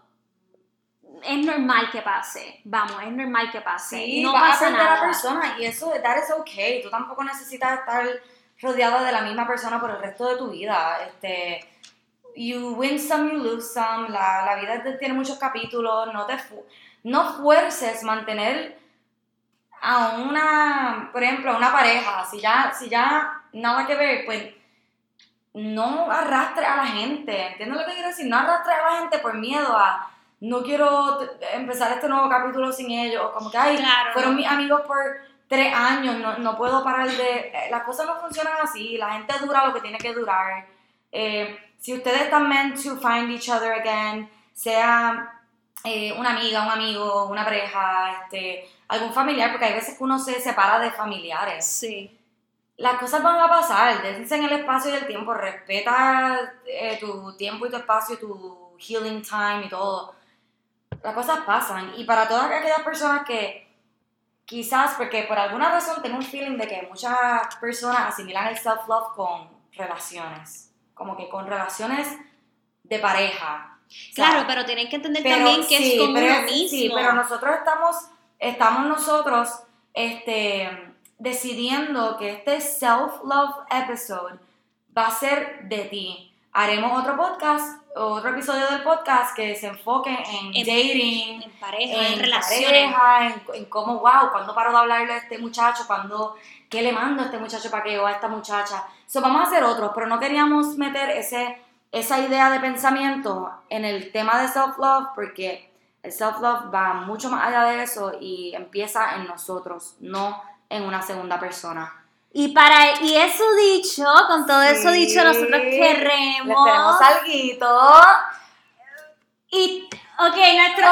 es normal que pase. Vamos, es normal que pase. Sí, no vas a pasa a nada. la persona y eso, that is okay. Tú tampoco necesitas estar rodeada de la misma persona por el resto de tu vida. Este, you win some, you lose some. La, la vida tiene muchos capítulos. No te fu- no fuerces mantener a una, por ejemplo, a una pareja. Si ya, si ya nada que ver, pues no arrastre a la gente. ¿Entiendes lo que quiero decir? No arrastre a la gente por miedo a no quiero empezar este nuevo capítulo sin ellos. Como que, ay, Claro, fueron no. mis amigos por tres años, no, no puedo parar de... eh, Las cosas no funcionan así, la gente dura lo que tiene que durar. Eh, si ustedes están meant to find each other again, sea eh, una amiga, un amigo, una pareja, este, algún familiar, porque hay veces que uno se separa de familiares. Sí. Las cosas van a pasar, dense en el espacio y el tiempo, respeta eh, tu tiempo y tu espacio, tu healing time y todo. Las cosas pasan. Y para todas aquellas personas que quizás, porque por alguna razón tengo un feeling de que muchas personas asimilan el self-love con relaciones, como que con relaciones de pareja. O sea, Claro, pero tienen que entender pero también que sí, es como pero uno mismo. Sí, pero nosotros estamos, estamos nosotros este, decidiendo que este self-love episode va a ser de ti. Haremos otro podcast, otro episodio del podcast que se enfoque en, En- dating, en pareja, en, en relaciones. pareja, en, en cómo, wow, cuando paro de hablarle a este muchacho, cuando, qué le mando a este muchacho para que o a esta muchacha. So, vamos a hacer otros, pero no queríamos meter ese, esa idea de pensamiento en el tema de self-love porque el self-love va mucho más allá de eso y empieza en nosotros, no en una segunda persona. Y para y eso dicho, con todo eso dicho, nosotros queremos. tenemos alguito. Y, ok, nuestro.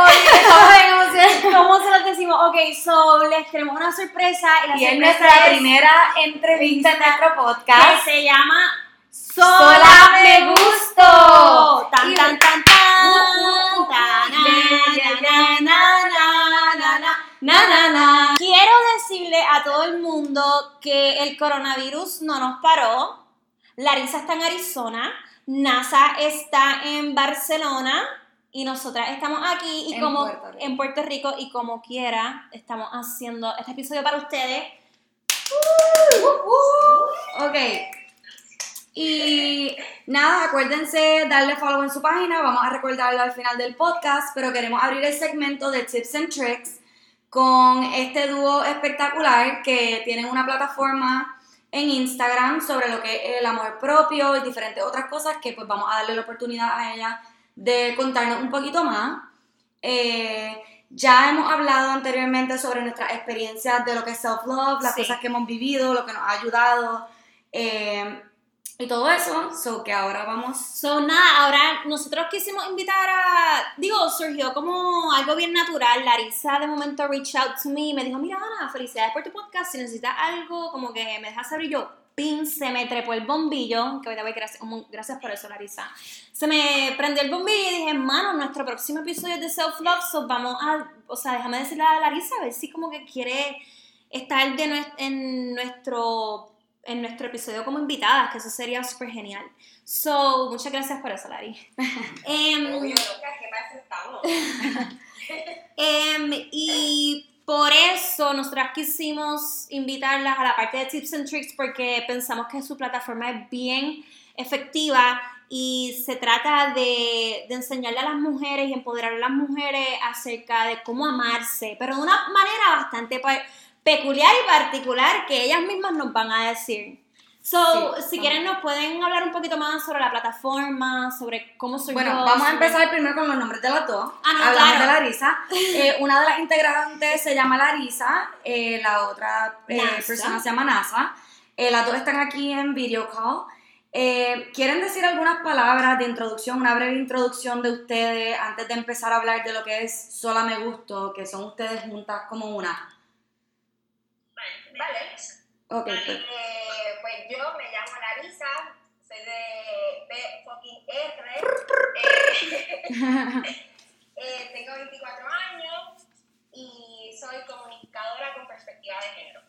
¿Cómo se los decimos? Ok, so les tenemos una sorpresa. Y la Y es nuestra es primera entrevista en nuestro que podcast. se llama Sola Sola me gusto. Tan, tan, tan, tan. Uh, uh, uh, na, na, na. Quiero decirle a todo el mundo que el coronavirus no nos paró. Larisa está en Arizona. NASA está en Barcelona. Y nosotras estamos aquí y En como Puerto Rico. en Puerto Rico y como quiera estamos haciendo este episodio para ustedes. Ok. Y nada, acuérdense darle follow en su página. Vamos a recordarlo al final del podcast. Pero queremos abrir el segmento de Tips and Tricks con este dúo espectacular que tienen una plataforma en Instagram sobre lo que es el amor propio y diferentes otras cosas que pues vamos a darle la oportunidad a ella de contarnos un poquito más. Eh, ya hemos hablado anteriormente sobre nuestras experiencias de lo que es self-love, las Sí. cosas que hemos vivido, lo que nos ha ayudado eh, y todo eso. So que ahora vamos. So, nada, ahora nosotros quisimos invitar a. Digo, surgió como algo bien natural. Larisa de momento reached out to me y me dijo: Mira, Ana, felicidades por tu podcast. Si necesitas algo, como que me dejas saber yo. pin se me trepó el bombillo, que voy gracias, gracias por eso, Larisa. Se me prendió el bombillo y dije, mano, nuestro próximo episodio de Self Love, so vamos a, o sea, déjame decirle a Larisa a ver si como que quiere estar de en nuestro en nuestro episodio como invitada, que eso sería súper genial. So, muchas gracias por eso, Lari. um, um, y por eso nosotras quisimos invitarlas a la parte de Tips and Tricks porque pensamos que su plataforma es bien efectiva y se trata de, de, enseñarle a las mujeres y empoderar a las mujeres acerca de cómo amarse, pero de una manera bastante peculiar y particular que ellas mismas nos van a decir. So, si quieren nos pueden hablar un poquito más sobre la plataforma, sobre cómo soy Bueno, vamos a empezar primero con los nombres de las dos. Ah, no, Hablamos de Larisa. Eh, una de las integrantes se llama Larisa, eh, la otra eh, persona se llama Nasa. las dos están aquí en video call. ¿Quieren decir algunas palabras de introducción, una breve introducción de ustedes antes de empezar a hablar de lo que es Sola Me Gusto, que son ustedes juntas como una? Ok. Eh, pues yo me llamo Larisa, soy de B fucking R. Eh, eh, tengo 24 años y soy comunicadora con perspectiva de género.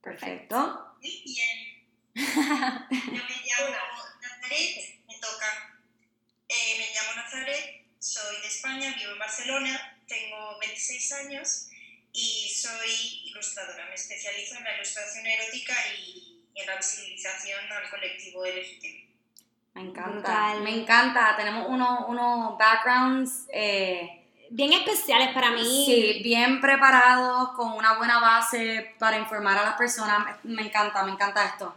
Perfecto. Muy bien. Yo me llamo Nazaret, me toca. me llamo Nazaret, soy de España, vivo en Barcelona, tengo 26 años y soy ilustradora. Me especializo en la ilustración erótica y, en la visibilización al colectivo LGTB. Me encanta, me encanta. Tenemos unos uno backgrounds eh, bien especiales para mí. Sí, bien preparados, con una buena base para informar a las personas. Me encanta, me encanta esto.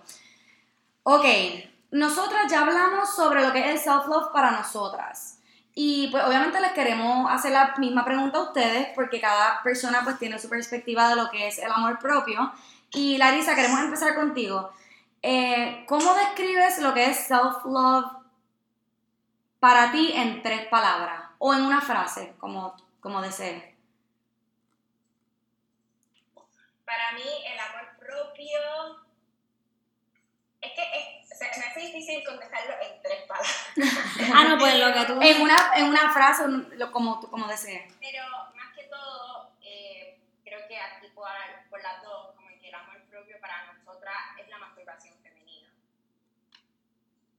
Ok, nosotras ya hablamos sobre lo que es el self-love para nosotras. Y pues obviamente les queremos hacer la misma pregunta a ustedes porque cada persona pues tiene su perspectiva de lo que es el amor propio. Y Larisa, queremos empezar contigo. Eh, ¿Cómo describes lo que es self-love para ti en tres palabras o en una frase, como, como desees? Para mí el amor propio es que es me hace difícil contestarlo en tres palabras. ah, no, pues lo que tú... En una, en una frase, como, como desees. Pero más que todo, eh, creo que aquí por, por las dos, como que el amor propio para nosotras es la masturbación femenina.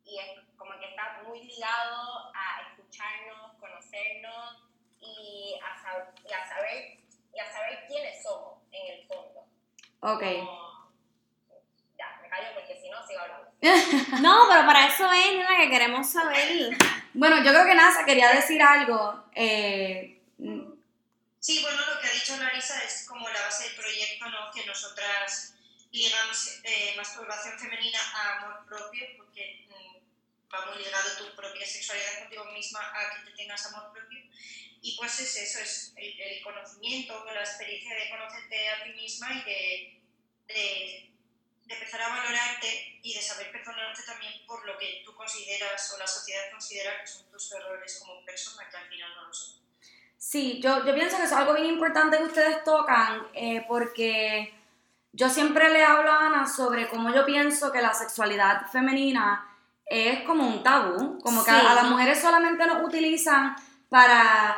Y es como que está muy ligado a escucharnos, conocernos y a, saber, y a saber, y a saber quiénes somos en el fondo. Ok. ya, porque si no sigo hablando. no, pero para eso es, la que queremos saber. Bueno, yo creo que NASA quería decir algo. Eh, sí, bueno, lo que ha dicho Larisa es como la base del proyecto, ¿no? Que nosotras ligamos eh, masturbación femenina a amor propio, porque mm, va muy ligado tu propia sexualidad contigo misma a que te tengas amor propio. Y pues es eso, es el, conocimiento, la experiencia de conocerte a ti misma y de de empezar a valorarte y de saber perdonarte también por lo que tú consideras o la sociedad considera que son tus errores como persona, que al final no lo son. Sí, yo, yo pienso que es algo bien importante que ustedes tocan, eh, porque yo siempre le hablo a Ana sobre cómo yo pienso que la sexualidad femenina es como un tabú, como que a, las mujeres solamente nos utilizan para,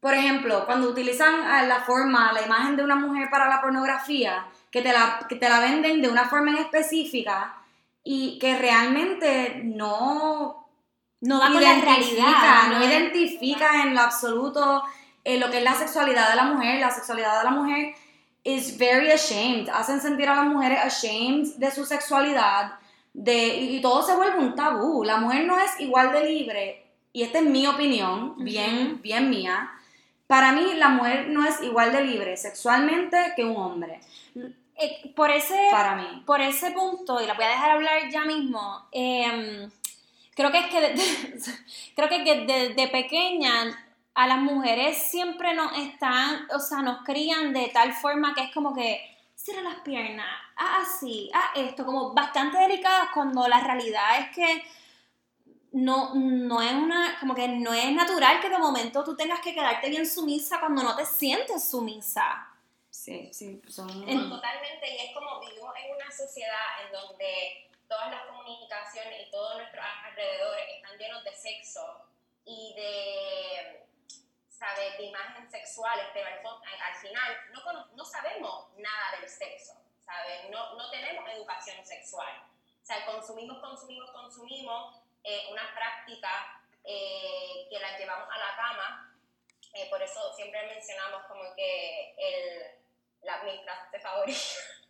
por ejemplo, cuando utilizan la forma, la imagen de una mujer para la pornografía, que te la, te la venden de una forma en específica y que realmente no, no da con la realidad. No, identifica en lo absoluto eh, lo que es la sexualidad de la mujer. La sexualidad de la mujer is very ashamed. Hacen sentir a las mujeres ashamed de su sexualidad de, y, todo se vuelve un tabú. La mujer no es igual de libre, y esta es mi opinión, bien, bien mía. Para mí, la mujer no es igual de libre sexualmente que un hombre. Eh, por, ese, Para mí. por ese punto, y la voy a dejar hablar ya mismo, em, creo que es que, creo que desde pequeña a las mujeres siempre nos están, o sea, nos crían de tal forma que es como que cierra las piernas, ah, así, ah, esto, como bastante delicadas cuando la realidad es que no, no es una, como que no es natural que de momento tú tengas que quedarte bien sumisa cuando no te sientes sumisa. Sí, sí, son... En- Totalmente, y es como vivimos en una sociedad en donde todas las comunicaciones y todos nuestros alrededores están llenos de sexo y de, ¿sabes?, de imágenes sexuales, pero al, al- al final no, no sabemos nada del sexo, ¿sabes? No, no tenemos educación sexual. O sea, consumimos, consumimos, consumimos eh, unas prácticas eh, que las llevamos a la cama. eh, por eso siempre mencionamos como que el, la, mi frase favorita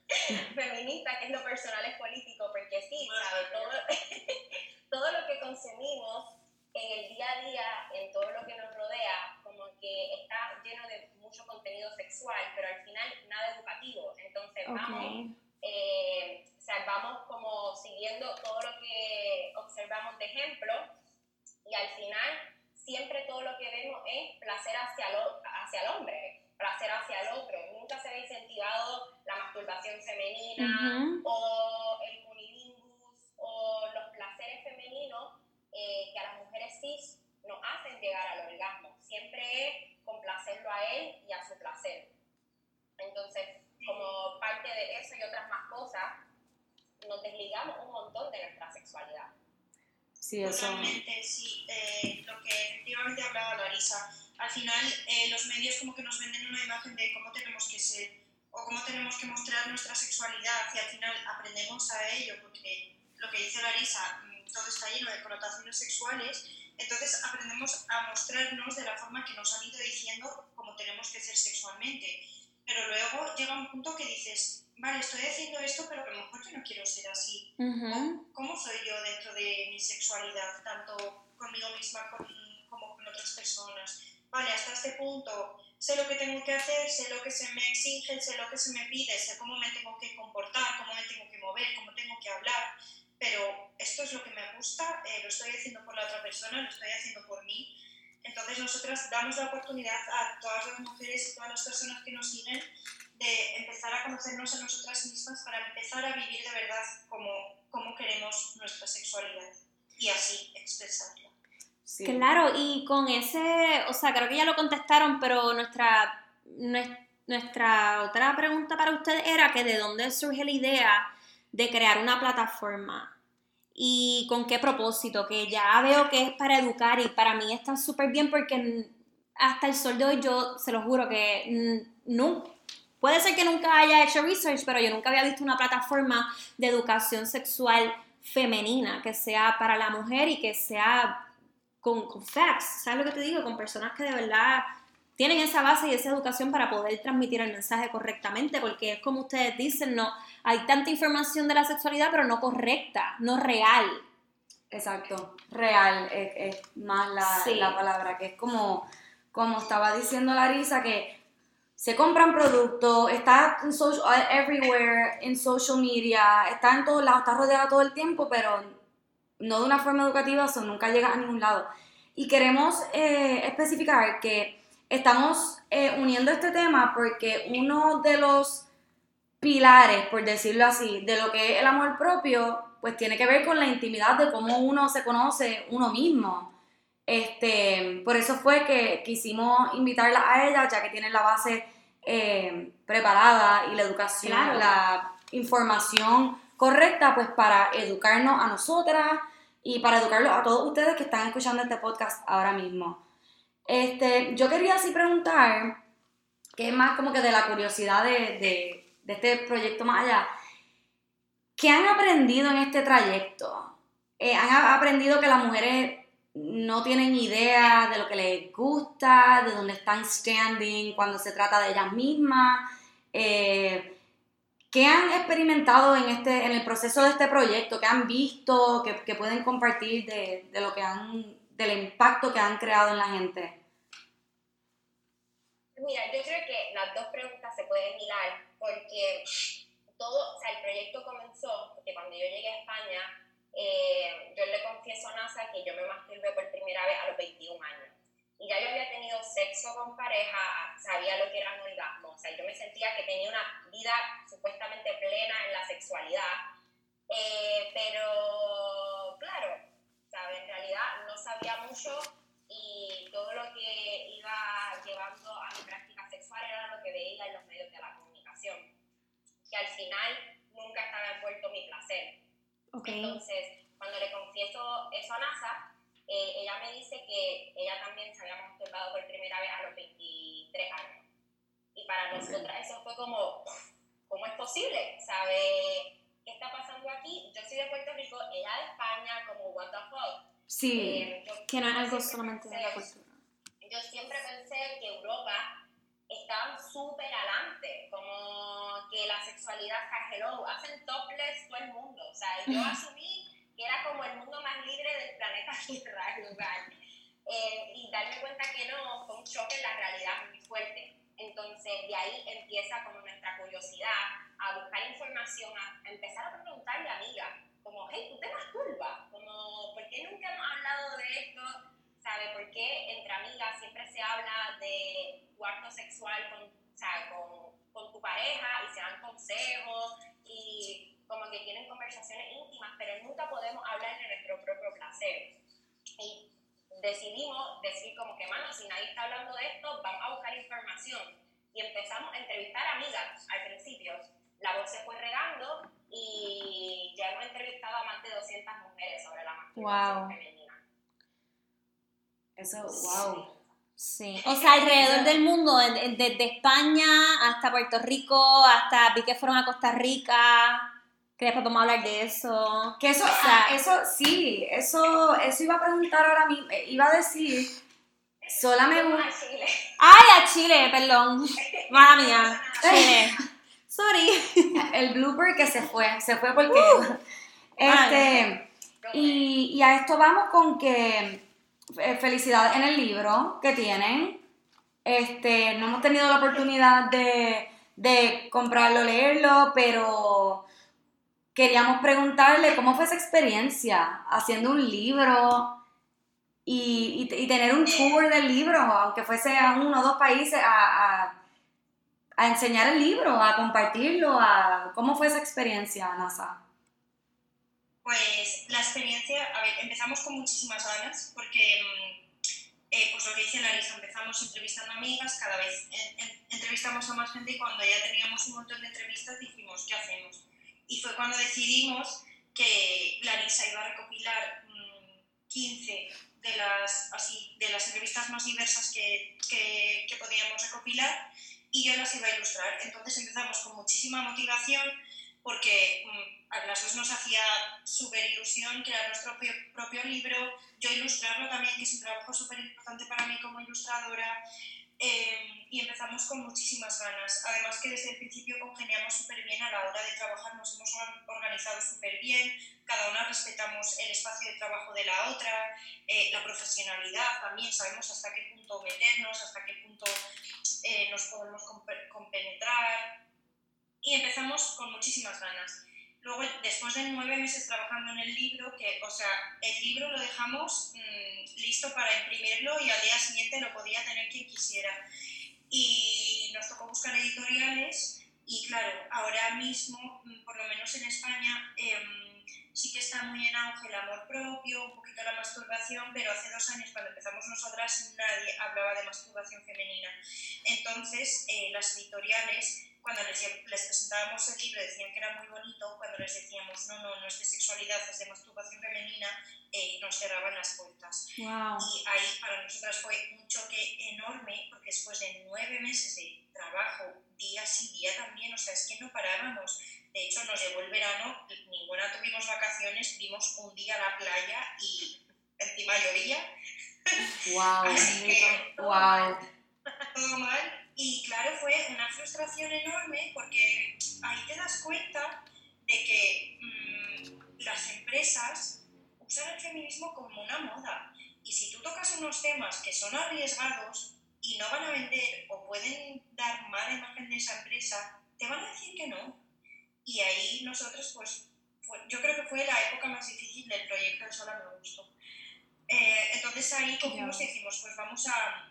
feminista, que es lo personal es político, porque sí, ¿sabes? Todo, todo lo que consumimos en el día a día, en todo lo que nos rodea, como que está lleno de mucho contenido sexual, pero al final nada educativo. Entonces vamos Ok. eh, o sea, vamos como siguiendo todo lo que observamos de ejemplo y al final siempre todo lo que vemos es placer hacia, lo- hacia el hombre, placer hacia el otro. Nunca se ve incentivado la masturbación femenina Ujú. o el cunilingus o los placeres femeninos eh, que a las mujeres cis nos hacen llegar al orgasmo. Siempre es complacerlo a él y a su placer. Entonces, como parte de eso y otras más cosas, nos desligamos un montón de nuestra sexualidad. Sí, eso... Sí. Eh, lo que efectivamente hablaba Larisa. Al final, eh, los medios como que nos venden una imagen de cómo tenemos que ser o cómo tenemos que mostrar nuestra sexualidad y al final aprendemos a ello porque lo que dice Larisa, mm, todo está lleno de connotaciones sexuales, entonces aprendemos a mostrarnos de la forma que nos han ido diciendo cómo tenemos que ser sexualmente. Pero luego llega un punto que dices, vale, estoy haciendo esto, pero a lo mejor yo no quiero ser así. Ujú. ¿Cómo soy yo dentro de mi sexualidad, tanto conmigo misma con- como con otras personas? Vale, hasta este punto sé lo que tengo que hacer, sé lo que se me exige, sé lo que se me pide, sé cómo me tengo que comportar, cómo me tengo que mover, cómo tengo que hablar, pero esto es lo que me gusta, eh, lo estoy haciendo por la otra persona, lo estoy haciendo por mí. Entonces nosotras damos la oportunidad a todas las mujeres y todas las personas que nos siguen de empezar a conocernos a nosotras mismas para empezar a vivir de verdad como, como queremos nuestra sexualidad y así expresarla. sí. Claro, y con ese, o sea, creo que ya lo contestaron, pero nuestra, nues- nuestra otra pregunta para ustedes era que de dónde surge la idea de crear una plataforma y con qué propósito, que ya veo que es para educar y para mí está súper bien porque hasta el sol de hoy yo se lo juro que no, puede ser que nunca haya hecho research, pero yo nunca había visto una plataforma de educación sexual femenina que sea para la mujer y que sea con, con facts, ¿sabes lo que te digo? Con personas que de verdad tienen esa base y esa educación para poder transmitir el mensaje correctamente, porque es como ustedes dicen, no hay tanta información de la sexualidad, pero no correcta, no real. Exacto, real es, es más la, Sí. la palabra, que es como, como estaba diciendo Larisa, que se compran productos, está en social, everywhere, en social media, está en todos lados, está rodeada todo el tiempo, pero no de una forma educativa, eso nunca llega a ningún lado. Y queremos eh, especificar que estamos eh, uniendo este tema porque uno de los pilares, por decirlo así, de lo que es el amor propio, pues tiene que ver con la intimidad de cómo uno se conoce uno mismo. Este, por eso fue que quisimos invitarla a ella, ya que tiene la base eh, preparada y la educación, Claro. la información correcta, pues para educarnos a nosotras y para educarlos a todos ustedes que están escuchando este podcast ahora mismo. Este, yo quería así preguntar, que es más como que de la curiosidad de, de- de este proyecto más allá, ¿qué han aprendido en este trayecto? Eh, ¿Han aprendido que las mujeres no tienen idea de lo que les gusta, de dónde están standing cuando se trata de ellas mismas? Eh, ¿Qué han experimentado en, este, en el proceso de este proyecto? ¿Qué han visto? ¿Qué, qué pueden compartir de, de lo que han, del impacto que han creado en la gente? Mira, yo creo que las dos preguntas se pueden hilar porque todo, o sea, el proyecto comenzó porque cuando yo llegué a España, eh, yo le confieso a NASA que yo me masturbé por primera vez a los 21 años. Y ya yo había tenido sexo con pareja, sabía lo que era un orgasmo, o sea, yo me sentía que tenía una vida supuestamente plena en la sexualidad, eh, pero claro, ¿sabes? En realidad no sabía mucho y todo lo que iba llevando a mi práctica sexual era lo que veía en los medios de la comunicación. que al final nunca estaba envuelto mi placer. Ok. Entonces, cuando le confieso eso a NASA, eh, ella me dice que ella también se había masturbado por primera vez a los 23 años. Y para nosotras eso fue como, ¿cómo es posible? ¿Sabe qué está pasando aquí? Yo soy de Puerto Rico, ella de España, como what the fuck. Sí. Eh, yo- Que no es yo algo solamente de pensé- la cultura. yo siempre pensé que Europa estaban súper adelante, como que la sexualidad, hello, hacen topless todo el mundo, o sea, yo asumí que era como el mundo más libre del planeta Tierra, el lugar, Eh, y darme cuenta que no, fue un choque en la realidad muy fuerte, entonces de ahí empieza como nuestra curiosidad a buscar información, a empezar a preguntarle a amigas, como, hey, ¿tú te masturbas? Como, ¿por qué nunca hemos hablado de esto? ¿sabe? Porque entre amigas siempre se habla de tu acto sexual con, sea, con, con tu pareja y se dan consejos y como que tienen conversaciones íntimas, pero nunca podemos hablar de nuestro propio placer. Y decidimos decir como que, mano, si nadie está hablando de esto, vamos a buscar información. Y empezamos a entrevistar amigas al principio. La voz se fue regando y ya hemos entrevistado a más de 200 mujeres sobre la masturbación Wow. femenina. Eso, wow. Sí. O sea, alrededor del mundo, desde España hasta Puerto Rico, hasta vi que fueron a Costa Rica, que después vamos a hablar de eso. Que eso, O sea- ah, eso sí, eso, eso iba a preguntar ahora mismo, eh, iba a decir, sola me Fuimos gusta. a Chile. Ay, a Chile, perdón. Mala mía. Chile. Sorry. El blooper que se fue, se fue porque. este, y, y a esto vamos con que eh, felicidad en el libro que tienen. Este, no hemos tenido la oportunidad de, de comprarlo, leerlo, pero queríamos preguntarle cómo fue esa experiencia haciendo un libro y, y- y tener un tour del libro, aunque fuese a uno o dos países, a, a- a enseñar el libro, a compartirlo, a cómo fue esa experiencia, NASA. Pues la experiencia, a ver, empezamos con muchísimas ganas porque, mm, eh, pues lo que dice Larisa, empezamos entrevistando amigas, cada vez en- en- entrevistamos a más gente y cuando ya teníamos un montón de entrevistas dijimos, ¿qué hacemos? Y fue cuando decidimos que Larisa iba a recopilar mm, 15 de las, así, de las entrevistas más diversas que, que, que podíamos recopilar y yo las iba a ilustrar. Entonces empezamos con muchísima motivación porque mm, a las dos nos hacía súper ilusión crear nuestro propio, propio libro, yo ilustrarlo también, que es un trabajo súper importante para mí como ilustradora, eh, y empezamos con muchísimas ganas. Además que desde el principio congeniamos súper bien a la hora de trabajar, nos hemos or- organizado súper bien, cada una respetamos el espacio de trabajo de la otra, eh, la profesionalidad también, sabemos hasta qué punto meternos, hasta qué punto eh, nos podemos compe- compenetrar y empezamos con muchísimas ganas. Luego, después de nueve meses trabajando en el libro, que, o sea, el libro lo dejamos mm, listo para imprimirlo y al día siguiente lo podía tener quien quisiera. Y nos tocó buscar editoriales y claro, ahora mismo, mm, por lo menos en España, em, sí que está muy en auge el amor propio, un poquito la masturbación, pero hace dos años cuando empezamos nosotras nadie hablaba de masturbación femenina. Entonces, eh, las editoriales cuando les, les presentábamos el libro decían que era muy bonito, cuando les decíamos no, no, no es de sexualidad, es de masturbación femenina, eh, nos cerraban las puertas. Wow. Y ahí para nosotras fue un choque enorme, porque después de nueve meses de trabajo, día sí día también, o sea, es que no parábamos. De hecho, nos llegó el verano, ninguna tuvimos vacaciones, vimos un día a la playa y encima llovía, Wow. Así que- Wow. todo mal. Y claro, fue una frustración enorme porque ahí te das cuenta de que mm, las empresas usan el feminismo como una moda. Y si tú tocas unos temas que son arriesgados y no van a vender o pueden dar mala imagen de esa empresa, te van a decir que no. Y ahí nosotros, pues, fue- yo creo que fue la época más difícil del proyecto de Sola Me Gusto. Eh, entonces ahí cogimos y dijimos, pues vamos a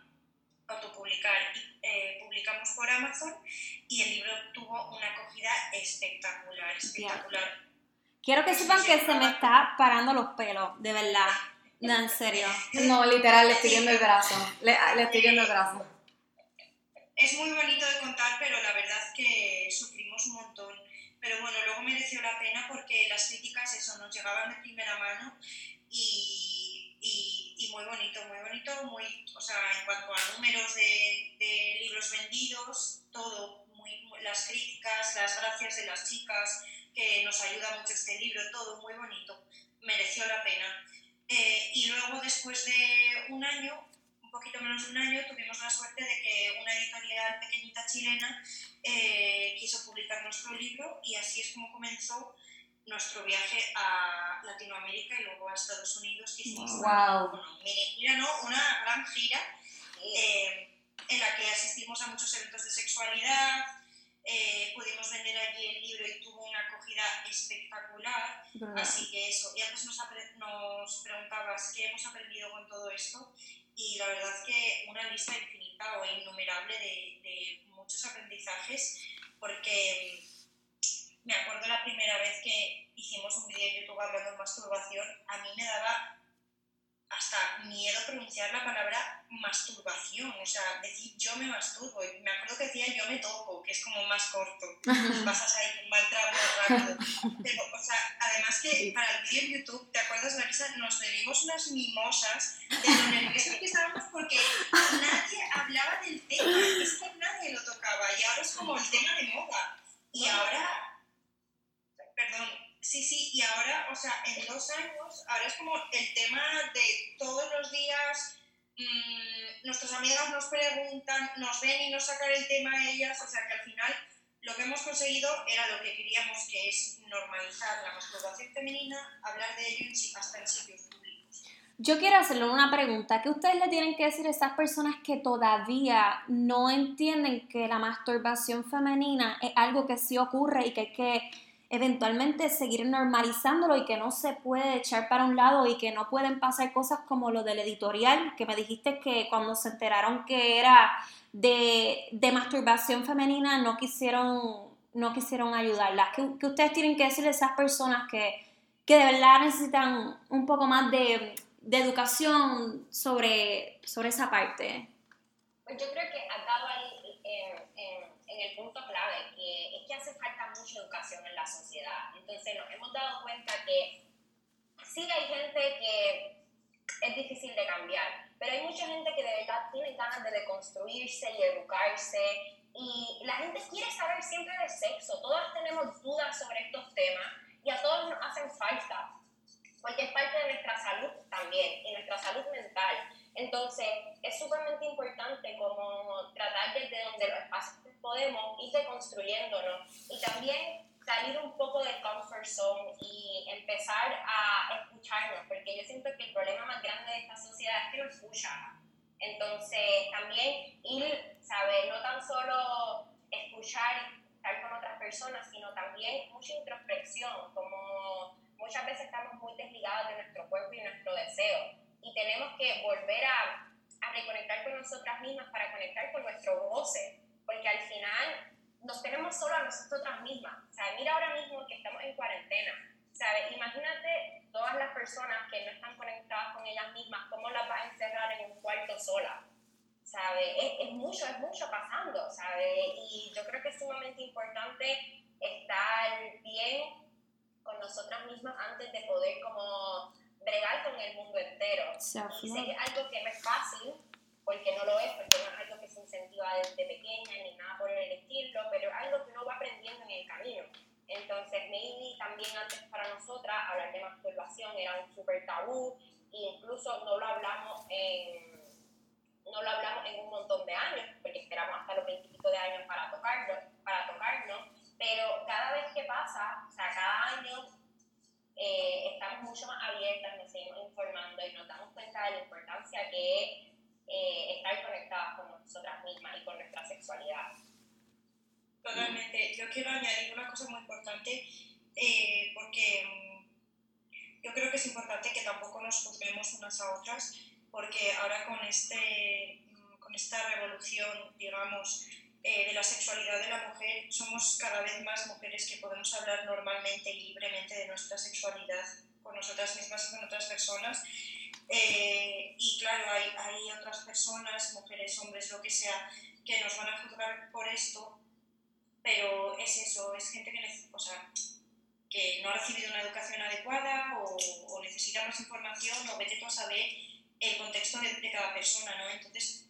autopublicar. Y, eh, publicamos por Amazon y el libro tuvo una acogida espectacular, espectacular. Quiero que sepan que se me está parando los pelos, de verdad. No, en serio. No, literal, le estoy viendo el brazo. Le, le estoy viendo el brazo. Es muy bonito de contar, pero la verdad es que sufrimos un montón. pero bueno, luego mereció la pena porque las críticas, eso, nos llegaban de primera mano y, y, muy bonito, muy bonito, muy, o sea, en cuanto a números de, libros vendidos, todo, las críticas, las gracias de las chicas, que nos ayuda mucho este libro, todo muy bonito, mereció la pena. Eh, y luego, después de un año, un poquito menos de un año, tuvimos la suerte de que una editorial pequeñita chilena eh, quiso publicar nuestro libro y así es como comenzó nuestro viaje a Latinoamérica y luego a Estados Unidos. que hicimos una- Wow. bueno, mini gira, ¿no? Una gran gira eh, en la que asistimos a muchos eventos de sexualidad, eh, pudimos vender allí el libro y tuvo una acogida espectacular. Así que eso, y antes nos, nos preguntabas qué hemos aprendido con todo esto y la verdad es que una lista infinita o innumerable de, de muchos aprendizajes porque me acuerdo la primera vez que hicimos un vídeo en YouTube hablando de masturbación, a mí me daba hasta miedo pronunciar la palabra masturbación, o sea, decir yo me masturbo, y me acuerdo que decía yo me toco, que es como más corto, pasas ahí con mal trago rápido. Pero, o sea, además que para el vídeo en YouTube, ¿te acuerdas, Larisa? Nos bebimos unas mimosas de lo nerviosos que estábamos porque nadie hablaba del tema, es que nadie lo tocaba, y ahora es como el tema de moda. Y ahora, perdón, sí, sí, y ahora, o sea, en dos años, ahora es como el tema de todos los días, mm, nuestras amigas nos preguntan, nos ven y nos sacan el tema a ellas, o sea que al final lo que hemos conseguido era lo que queríamos, que es normalizar la masturbación femenina, hablar de ello hasta en sitios públicos. Yo quiero hacerle una pregunta. ¿Qué ustedes le tienen que decir a esas personas que todavía no entienden que la masturbación femenina es algo que sí ocurre y que hay que eventualmente seguir normalizándolo y que no se puede echar para un lado y que no pueden pasar cosas como lo del editorial, que me dijiste que cuando se enteraron que era de, de masturbación femenina no quisieron, no quisieron ayudarlas? ¿Qué, qué ustedes tienen que decirle a esas personas que, que de verdad necesitan un poco más de, de educación sobre, sobre esa parte? Pues yo creo que has dado ahí en, en- el punto clave, que es que hace falta mucha educación en la sociedad. Entonces nos hemos dado cuenta que sí hay gente que es difícil de cambiar, pero hay mucha gente que de verdad tiene ganas de deconstruirse y educarse. Y la gente quiere saber siempre de sexo. Todas tenemos dudas sobre estos temas y a todos nos hacen falta, porque es parte de nuestra salud también y nuestra salud mental. Entonces, es sumamente importante como tratar desde donde los espacios podemos ir deconstruyéndonos y también salir un poco del comfort zone y empezar a escucharnos, porque yo siento que el problema más grande de esta sociedad es que no escucha. Entonces, también ir, ¿sabes? No tan solo escuchar y estar con otras personas, sino también mucha introspección, como muchas veces estamos muy desligados de nuestro cuerpo y nuestro deseo y tenemos que volver a, a reconectar con nosotras mismas para conectar con nuestro goce, porque al final nos tenemos solo a nosotras mismas. O sea, mira ahora mismo que estamos en cuarentena, ¿sabes? Imagínate todas las personas que no están conectadas con ellas mismas, ¿cómo las vas a encerrar en un cuarto sola? ¿Sabe? Es, es mucho, es mucho pasando, ¿sabe? Y yo creo que es sumamente importante estar bien con nosotras mismas antes de poder como bregar con el mundo entero. Y sé que es algo que no es fácil, porque no lo es, porque no es algo que se incentiva desde pequeña ni nada por el estilo, pero es algo que uno va aprendiendo en el camino. Entonces, maybe también antes para nosotras hablar de masturbación era un súper tabú, e incluso no lo hablamos en no lo hablamos en un montón de años, porque esperamos hasta los veintipico de años para tocarlo, para tocarnos, pero cada vez que pasa, o sea, cada año eh, estamos mucho más abiertas, nos seguimos informando y nos damos cuenta de la importancia que es eh, estar conectadas con nosotras mismas y con nuestra sexualidad. Totalmente. Yo quiero añadir una cosa muy importante eh, porque mm, yo creo que es importante que tampoco nos juzguemos unas a otras porque ahora con, este, mm, con esta revolución, digamos, eh, de la sexualidad de la mujer, somos cada vez más mujeres que podemos hablar normalmente y libremente de nuestra sexualidad con nosotras mismas y con otras personas. Eh, y claro, hay, hay otras personas, mujeres, hombres, lo que sea, que nos van a juzgar por esto pero es eso, es gente que, o sea, que no ha recibido una educación adecuada o, necesita más información o vete tú a saber el contexto de, cada persona, ¿no? Entonces,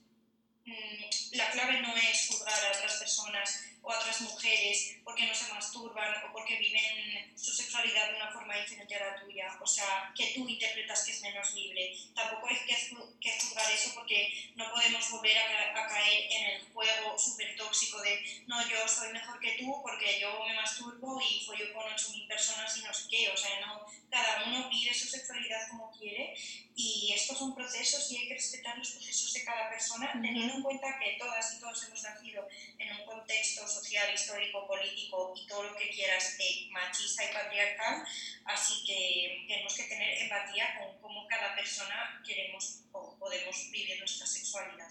mm, la clave no es juzgar a otras personas o a otras mujeres porque no se masturban o porque viven su sexualidad de una forma diferente a la tuya, o sea, que tú interpretas que es menos libre. Tampoco es que, ju- que juzgar eso porque no podemos volver a, ca- a caer en el juego súper tóxico de no, yo soy mejor que tú porque yo me masturbo y follo con 8.000 personas y no sé qué, o sea, no, cada uno vive su sexualidad como quiere y estos son procesos y hay que respetar los procesos de cada persona teniendo en cuenta que todas y todos hemos nacido en un contexto social, histórico, político y todo lo que quieras eh, machista y patriarcal, así que tenemos que tener empatía con cómo cada persona queremos o podemos vivir nuestra sexualidad.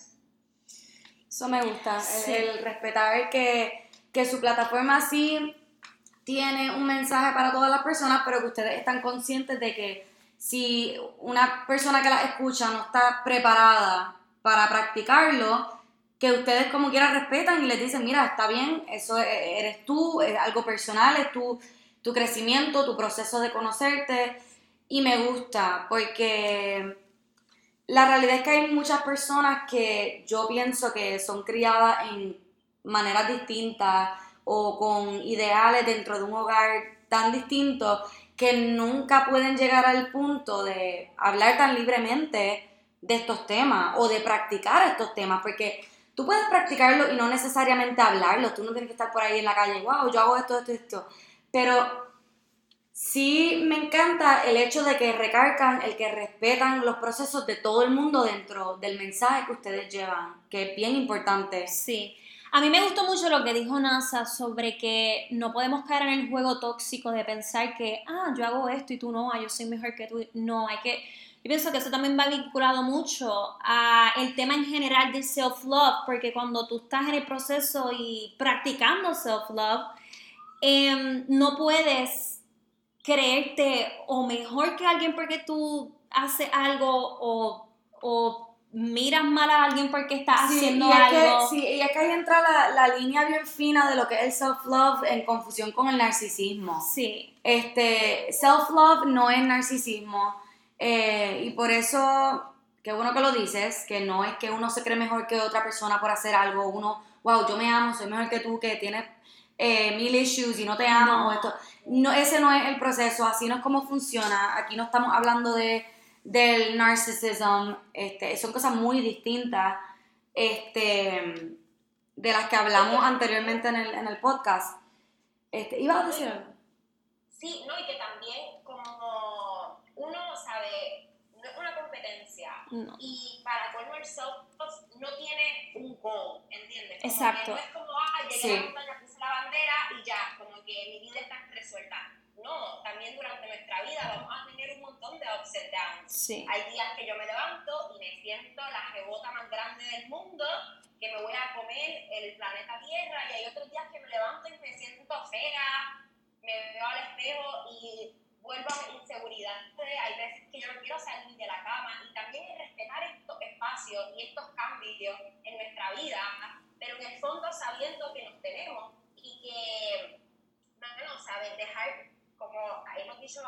Eso me gusta, el- Sí. el, respetar que, que su plataforma sí tiene un mensaje para todas las personas, pero que ustedes están conscientes de que si una persona que la escucha no está preparada para practicarlo, que ustedes como quiera respetan y les dicen, mira, está bien, eso e- eres tú, es algo personal, es tu, tu crecimiento, tu proceso de conocerte, y me gusta porque la realidad es que hay muchas personas que yo pienso que son criadas en maneras distintas o con ideales dentro de un hogar tan distintos que nunca pueden llegar al punto de hablar tan libremente de estos temas o de practicar estos temas, porque tú puedes practicarlo y no necesariamente hablarlo, tú no tienes que estar por ahí en la calle, wow, yo hago esto, esto, esto, pero sí me encanta el hecho de que recargan, el que respetan los procesos de todo el mundo dentro del mensaje que ustedes llevan, que es bien importante. Sí. A mí me gustó mucho lo que dijo NASA sobre que no podemos caer en el juego tóxico de pensar que, ah, yo hago esto y tú no, ah, yo soy mejor que tú. No, hay que... Yo pienso que eso también va vinculado mucho a el tema en general de self-love, porque cuando tú estás en el proceso y practicando self-love, em, no puedes creerte o mejor que alguien porque tú haces algo o, o miras mal a alguien porque está haciendo y es algo. Que, sí, y es que ahí entra la, la línea bien fina de lo que es el self-love en confusión con el narcisismo. Sí, Este, self-love no es narcisismo. Eh, y por eso, qué bueno que lo dices, que no es que uno se cree mejor que otra persona por hacer algo. Uno, wow, yo me amo, soy mejor que tú, que tienes eh, mil issues y no te amo. No. o esto. No, ese no es el proceso, así no es como funciona. Aquí no estamos hablando de, del narcissism, este, son cosas muy distintas este, de las que hablamos anteriormente en el, en el podcast. Este, ¿Ibas a decir algo? Sí, no, y que también como uno sabe, no es una competencia no. y para colmo el self no tiene un goal, ¿entiendes? Como Exacto. Que no es como, ah, llegué Sí. a la montaña, puse la bandera y ya, como que mi vida está resuelta. No, también durante nuestra vida vamos a tener un montón de ups and downs. Sí. Hay días que yo me levanto y me siento la rebota más grande del mundo, que me voy a comer el planeta Tierra, y hay otros días que me levanto y me siento fea, me veo al espejo y vuelvo a mi inseguridad. Hay veces que yo no quiero salir de la cama y también es respetar estos espacios y estos cambios en nuestra vida, pero en el fondo sabiendo que nos tenemos y que, no, no, sabes, dejar, como hemos dicho,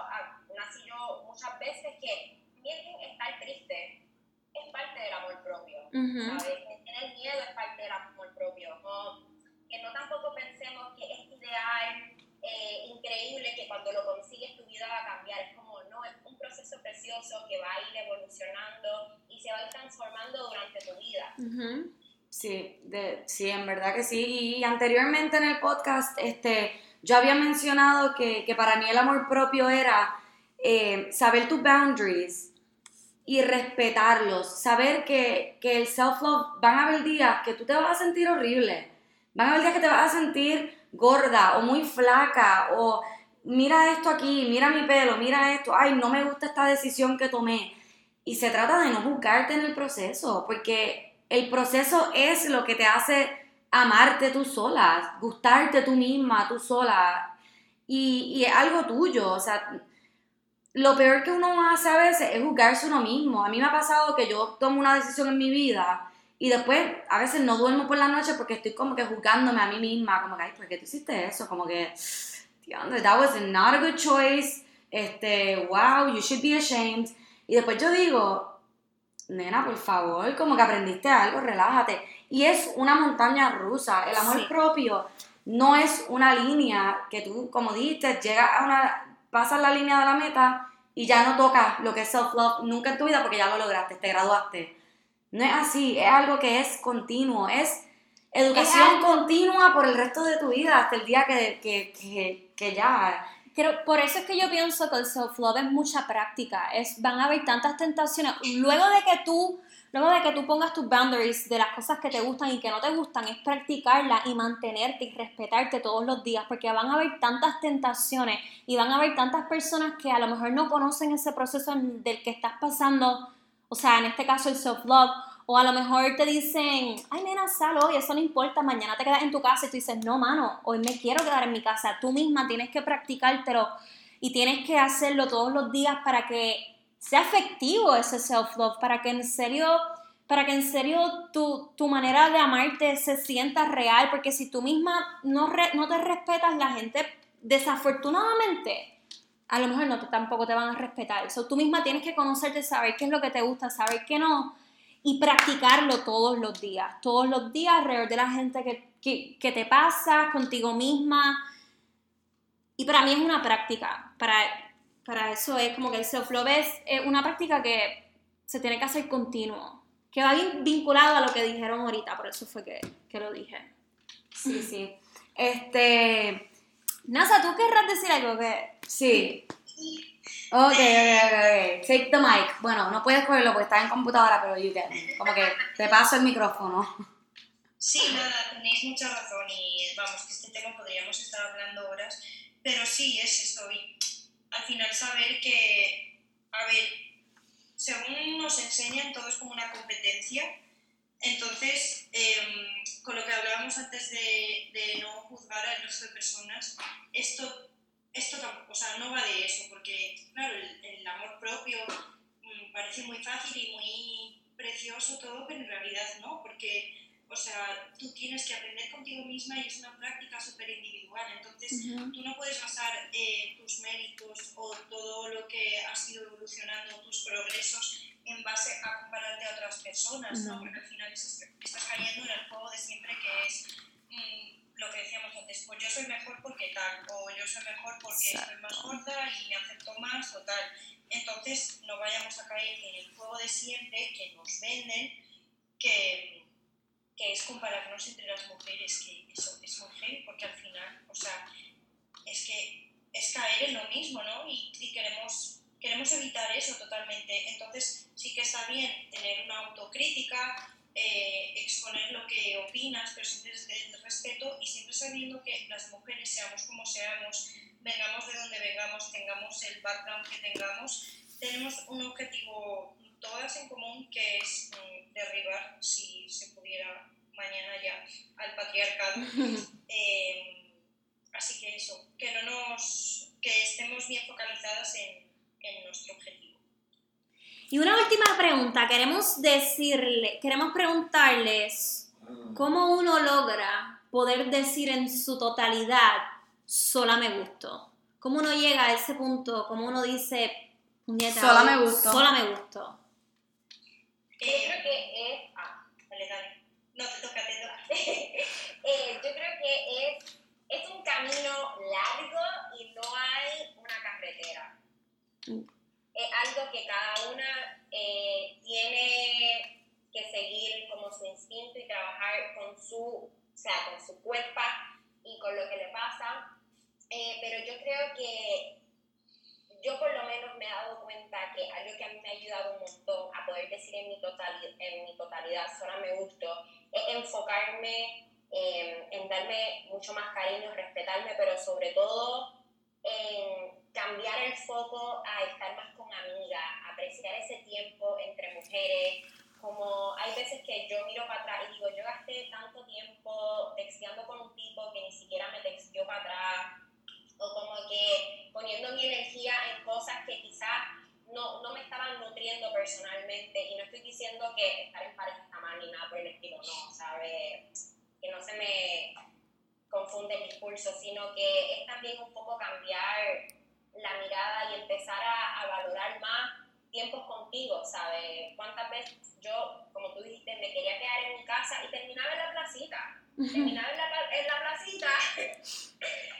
y yo muchas veces, que también estar triste es parte del amor propio. ¿sabes? Que tener miedo es parte del amor propio. No, que no tampoco pensemos que este ideal eh, increíble que cuando lo consigues tu vida va a cambiar. Es como, no, es un proceso precioso que va a ir evolucionando y se va a ir transformando durante tu vida. Ujú. Sí, de, sí, en verdad que sí. Y anteriormente en el podcast, este, yo había mencionado que, que para mí el amor propio era eh, saber tus boundaries y respetarlos. Saber que, que el self-love van a haber días que tú te vas a sentir horrible. Van a haber días que te vas a sentir gorda o muy flaca o mira esto aquí, mira mi pelo, mira esto, ay, no me gusta esta decisión que tomé. Y se trata de no juzgarte en el proceso, porque el proceso es lo que te hace amarte tú sola, gustarte tú misma, tú sola. Y, y es algo tuyo, o sea, lo peor que uno hace a veces es juzgarse uno mismo. A mí me ha pasado que yo tomo una decisión en mi vida Y después, a veces no duermo por la noche porque estoy como que juzgándome a mí misma, como que, ay, ¿por qué tú hiciste eso? Como que, that was not a good choice, este, wow, you should be ashamed. Y después yo digo, nena, por favor, como que aprendiste algo, relájate. Y es una montaña rusa, el amor Sí. propio no es una línea que tú, como dijiste, llegas a una, pasas la línea de la meta y ya no tocas lo que es self-love nunca en tu vida porque ya lo lograste, te graduaste. No es así, es algo que es continuo, es educación continua por el resto de tu vida, hasta el día que, que, que, que ya. Creo, por eso es que yo pienso que el self-love es mucha práctica. Es, van a haber tantas tentaciones. Luego de que tú, luego de que tú pongas tus boundaries de las cosas que te gustan y que no te gustan, es practicarlas y mantenerte y respetarte todos los días, porque van a haber tantas tentaciones y van a haber tantas personas que a lo mejor no conocen ese proceso del que estás pasando. O sea, en este caso el self-love. O a lo mejor te dicen, ay nena, sal hoy, eso no importa, mañana te quedas en tu casa y tú dices, no, mano, hoy me quiero quedar en mi casa. Tú misma tienes que practicártelo y tienes que hacerlo todos los días para que sea efectivo ese self-love, para que en serio, para que en serio tu, tu manera de amarte se sienta real, porque si tú misma no, re- no te respetas, la gente desafortunadamente a lo mejor no te, tampoco te van a respetar. So, tú misma tienes que conocerte, saber qué es lo que te gusta, saber qué no, y practicarlo todos los días, todos los días alrededor de la gente que, que, que te pasa, contigo misma. Y para mí es una práctica, para, para eso es como que el self-love es eh, una práctica que se tiene que hacer continuo, que va vinculado a lo que dijeron ahorita, por eso fue que, que lo dije. Sí, sí. Este. Nasa, ¿tú querrás decir algo que... Sí. Ok, ok, ok, ok. Take the mic. Bueno, no puedes cogerlo porque estás en computadora, pero you me. Como que te paso el micrófono. Sí, nada, tenéis mucha razón y vamos, que este tema podríamos estar hablando horas, pero sí es esto. Y al final saber que, a ver, según nos enseñan, todo es como una competencia. Entonces, em, con lo que hablábamos antes de, de no juzgar al resto de personas, esto, esto tampoco, o sea, no va de eso, porque, claro, el, el amor propio mm, parece muy fácil y muy precioso todo, pero en realidad no, porque o sea, tú tienes que aprender contigo misma y es una práctica súper individual. Entonces, tú no puedes basar eh, tus méritos o todo lo que has ido evolucionando, tus progresos, en base a compararte a otras personas, ¿no? Porque al final estás, estás cayendo en el juego de siempre que es mm, lo que decíamos antes, pues yo soy mejor porque tal, o yo soy mejor porque Exacto. soy más gorda y me acepto más o tal. Entonces, no vayamos a caer en el juego de siempre que nos venden, que que es compararnos entre las mujeres, que eso es heavy, porque al final, o sea, es que es caer en lo mismo, ¿no? Y, y queremos, queremos evitar eso totalmente. Entonces, sí que está bien tener una autocrítica, eh, exponer lo que opinas, pero siempre desde el respeto y siempre sabiendo que las mujeres, seamos como seamos, vengamos de donde vengamos, tengamos el background que tengamos, tenemos un objetivo todas en común que es mm, derribar, si se pudiera mañana ya, al patriarcado. Eh, así que eso, que no nos, que estemos bien focalizadas en, en nuestro objetivo. Y una última pregunta, queremos decirle, queremos preguntarles cómo uno logra poder decir en su totalidad sola me gustó. ¿Cómo uno llega a ese punto? ¿Cómo uno dice puñeta, Sola me gustó. Sola me gustó. Yo creo que es. Ah, Vale, dale. No te toca, te toca. eh, yo creo que es, es un camino largo y no hay una carretera. Es algo que cada una eh, tiene que seguir como su instinto y trabajar con su, o sea, con su cuerpo y con lo que le pasa. Eh, pero yo creo que yo por lo menos me he dado cuenta que algo que a mí me ha ayudado un montón a poder decir en mi, totali- en mi totalidad, sola me gustó, es enfocarme en, en darme mucho más cariño, respetarme, pero sobre todo en cambiar el foco a estar más con amigas, apreciar ese tiempo entre mujeres. Como hay veces que yo miro para atrás y digo, yo gasté tanto tiempo texteando con un tipo que ni siquiera me texteó para atrás, o como que poniendo mi energía en cosas que quizás no, no me estaban nutriendo personalmente. Y no estoy diciendo que estar en pareja está mal ni nada por el estilo, no, ¿sabes? Que no se me confunde el discurso, sino que es también un poco cambiar la mirada y empezar a, a valorar más tiempos contigo, ¿sabes? ¿Cuántas veces yo, como tú dijiste, me quería quedar en mi casa y terminaba en la placita? Terminaba en la, en la placita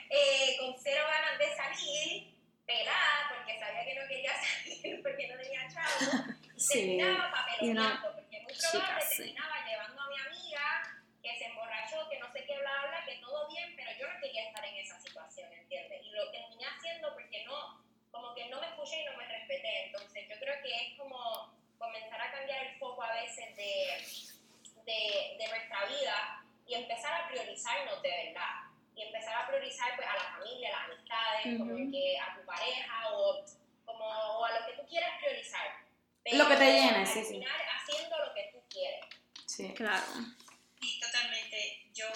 eh, con cero ganas de salir, pelada, porque sabía que no quería salir porque no tenía chavo, y Sí, terminaba papeloneando, porque muy probable sí. terminaba llevando a mi amiga que se emborrachó, que no sé qué, bla, bla, que todo bien, pero yo no quería estar en esa situación, ¿entiendes? Y lo terminé haciendo porque no, como que no me escuché y no me respeté. Entonces yo creo que es como comenzar a cambiar el foco a veces de, de, de nuestra vida y empezar a priorizarnos de verdad. Y empezar a priorizar pues, a la familia, a las amistades, como Ujú. que a tu pareja o, como, o a lo que tú quieras priorizar. Lo que te Pero llene, al sí, sí. haciendo lo que tú quieres. Sí. Claro. Y totalmente, yo,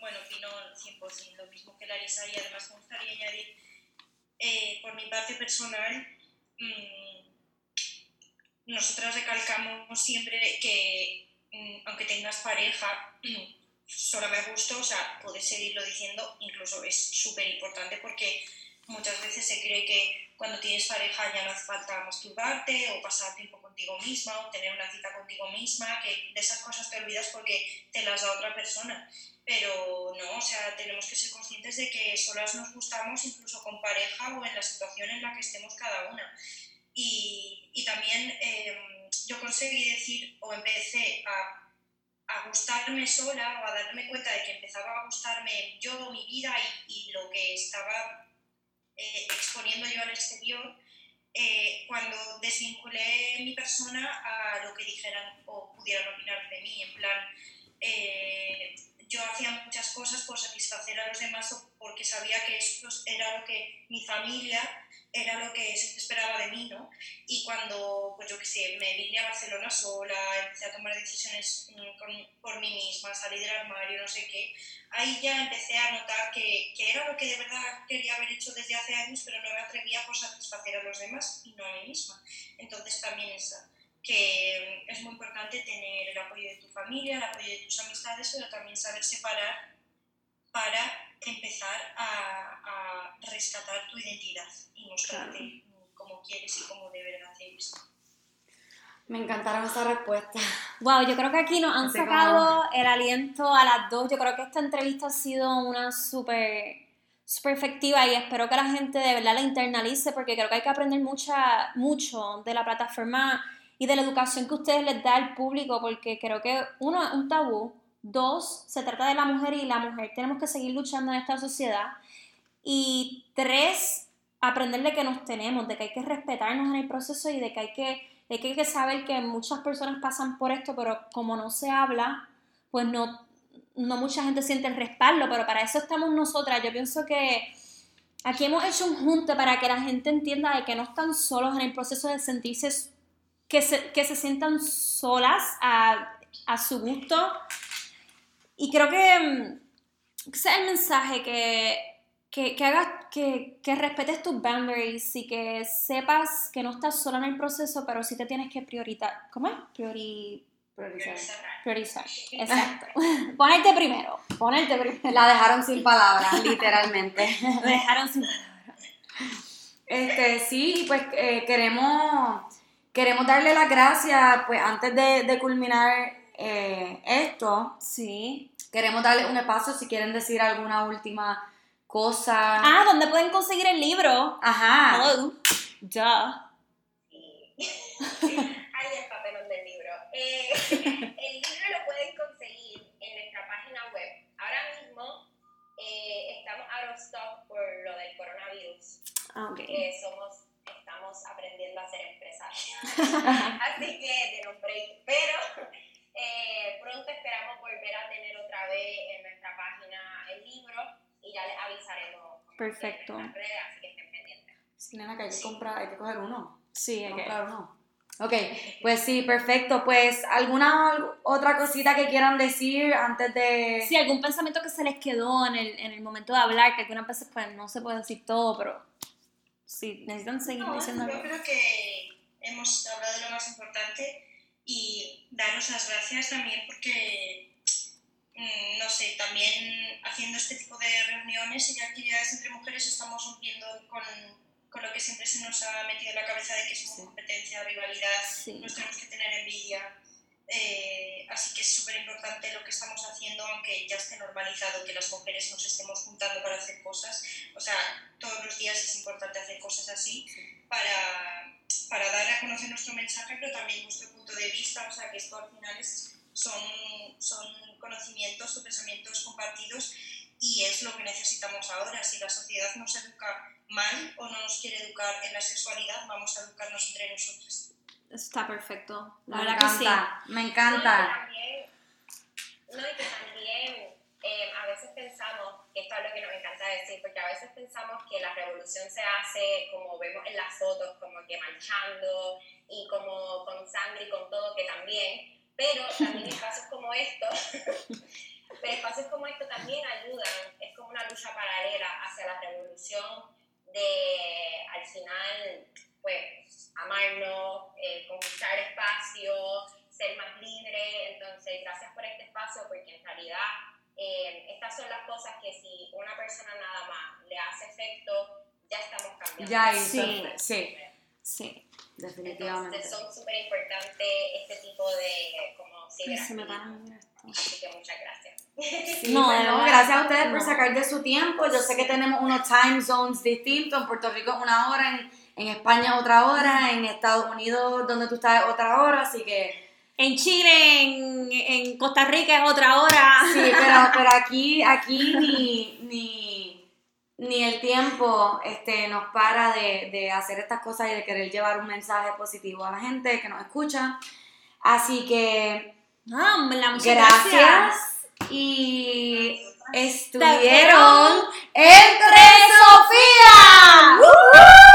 bueno, opino 100% lo mismo que Larisa y además me gustaría añadir, eh, por mi parte personal, mm, nosotras recalcamos siempre que mm, aunque tengas pareja, solo me gusto, o sea, puedes seguirlo diciendo, incluso es súper importante porque muchas veces se cree que cuando tienes pareja ya no hace falta masturbarte o pasar tiempo contigo misma o tener una cita contigo misma, que de esas cosas te olvidas porque te las da otra persona. Pero no, o sea, tenemos que ser conscientes de que solas nos gustamos incluso con pareja o en la situación en la que estemos cada una. Y, y también eh, yo conseguí decir o empecé a a gustarme sola o a darme cuenta de que empezaba a gustarme yo, mi vida y, y lo que estaba eh, exponiendo yo al exterior, eh, cuando desvinculé mi persona a lo que dijeran o pudieran opinar de mí, en plan, eh, yo hacía muchas cosas por satisfacer a los demás o porque sabía que esto era lo que mi familia era lo que se esperaba de mí, ¿no? Y cuando, pues yo qué sé, me vine a Barcelona sola, empecé a tomar decisiones mm, con- por mí misma, salí del armario, no sé qué, ahí ya empecé a notar que, que era lo que de verdad quería haber hecho desde hace años, pero no me atrevía por satisfacer a los demás y no a mí misma. Entonces también esa, que mm, es muy importante tener el apoyo de tu familia, el apoyo de tus amistades, pero también saber separar para empezar a, a rescatar tu identidad y mostrarte Claro. como quieres y como de verdad eres. Me encantaron esas respuestas. Wow, yo creo que aquí nos han Así sacado el aliento a las dos. Yo creo que esta entrevista ha sido una súper súper efectiva y espero que la gente de verdad la internalice porque creo que hay que aprender mucha, mucho de la plataforma y de la educación que ustedes les da al público porque creo que uno es un tabú, dos, se trata de la mujer y la mujer tenemos que seguir luchando en esta sociedad y tres, aprender de que nos tenemos, de que hay que respetarnos en el proceso y de que hay que, hay que saber que muchas personas pasan por esto, pero como no se habla, pues no, no mucha gente siente el respaldo, pero para eso estamos nosotras. Yo pienso que aquí hemos hecho un junte para que la gente entienda de que no están solos en el proceso de sentirse, que se, que se sientan solas a, a su gusto. Y creo que mm, ese es el mensaje que, que, que hagas, que, que respetes tus boundaries y que sepas que no estás sola en el proceso, pero sí te tienes que priorizar. ¿Cómo es? Priori, Priorizar. priorizar. Exacto. ponerte primero. Ponerte primero. La dejaron sin palabras, literalmente. Me dejaron sin Este, sí, pues eh, queremos, queremos darle las gracias, pues antes de, de culminar eh, esto, Sí. queremos darle un espacio si quieren decir alguna última cosa. Ah, ¿dónde pueden conseguir el libro? Ajá. Hello. Duh. Y ahí el papelón del libro. Eh, el libro lo pueden conseguir en nuestra página web. Ahora mismo eh, estamos out of stock por lo del coronavirus. Ah, ok. que somos, estamos aprendiendo a ser empresarios. Así que de un break. Pero eh, pronto esperamos volver a tener otra vez en nuestra página el libro y ya les avisaremos. Perfecto. En redes, así que estén pendientes. Sí, nena, que hay que comprar, hay que coger uno. Sí, Hay que ok. comprar uno. Ok, pues sí, perfecto. Pues, ¿alguna otra cosita que quieran decir antes de...? Sí, algún pensamiento que se les quedó en el, en el momento de hablar, que algunas veces pues no se puede decir todo, pero si necesitan seguir No, diciendo yo creo que hemos hablado de lo más importante daros las gracias también porque mm, no sé, también haciendo este tipo de reuniones y actividades entre mujeres estamos rompiendo con, con lo que siempre se nos ha metido en la cabeza de que somos Sí. competencia, rivalidad, Sí. nos tenemos que tener envidia. Eh, así que es súper importante lo que estamos haciendo, aunque ya esté normalizado que las mujeres nos estemos juntando para hacer cosas. O sea, todos los días es importante hacer cosas así para, para dar a conocer nuestro mensaje, pero también nuestro punto de vista. O sea, que esto al final es, son, son conocimientos o pensamientos compartidos y es lo que necesitamos ahora. Si la sociedad nos educa mal o no nos quiere educar en la sexualidad, vamos a educarnos entre nosotros. Está perfecto. La Me verdad que sí. encanta, me No, y que encanta. también, no, y que también eh, a veces pensamos, esto es lo que nos encanta decir, porque a veces pensamos que la revolución se hace como vemos en las fotos, como que manchando y como con sangre y con todo, que también, pero también espacios como estos, pero espacios como estos también ayudan, es como una lucha paralela hacia la revolución de, al final, pues, amarnos, eh, conquistar espacio, ser más libre. Entonces, gracias por este espacio, porque en realidad eh, estas son las cosas que si una persona nada más le hace efecto, ya estamos cambiando. Ya hizo, Sí. sí, Sí. definitivamente. Entonces, son súper importantes este tipo de como Ay, se me. Así que muchas gracias. Sí, No, no, gracias a ustedes por no. sacar de su tiempo. Yo sé que tenemos unos time zones distintos. En Puerto Rico una hora, en, en España otra hora, en Estados Unidos donde tú estás otra hora, así que En Chile, en, en Costa Rica es otra hora. sí, pero, pero aquí, aquí ni, ni, ni el tiempo este, nos para de, de hacer estas cosas y de querer llevar un mensaje positivo a la gente que nos escucha. Así que Ah, muchas gracias. gracias. Y estuvieron entre Sofía. ¡Woo!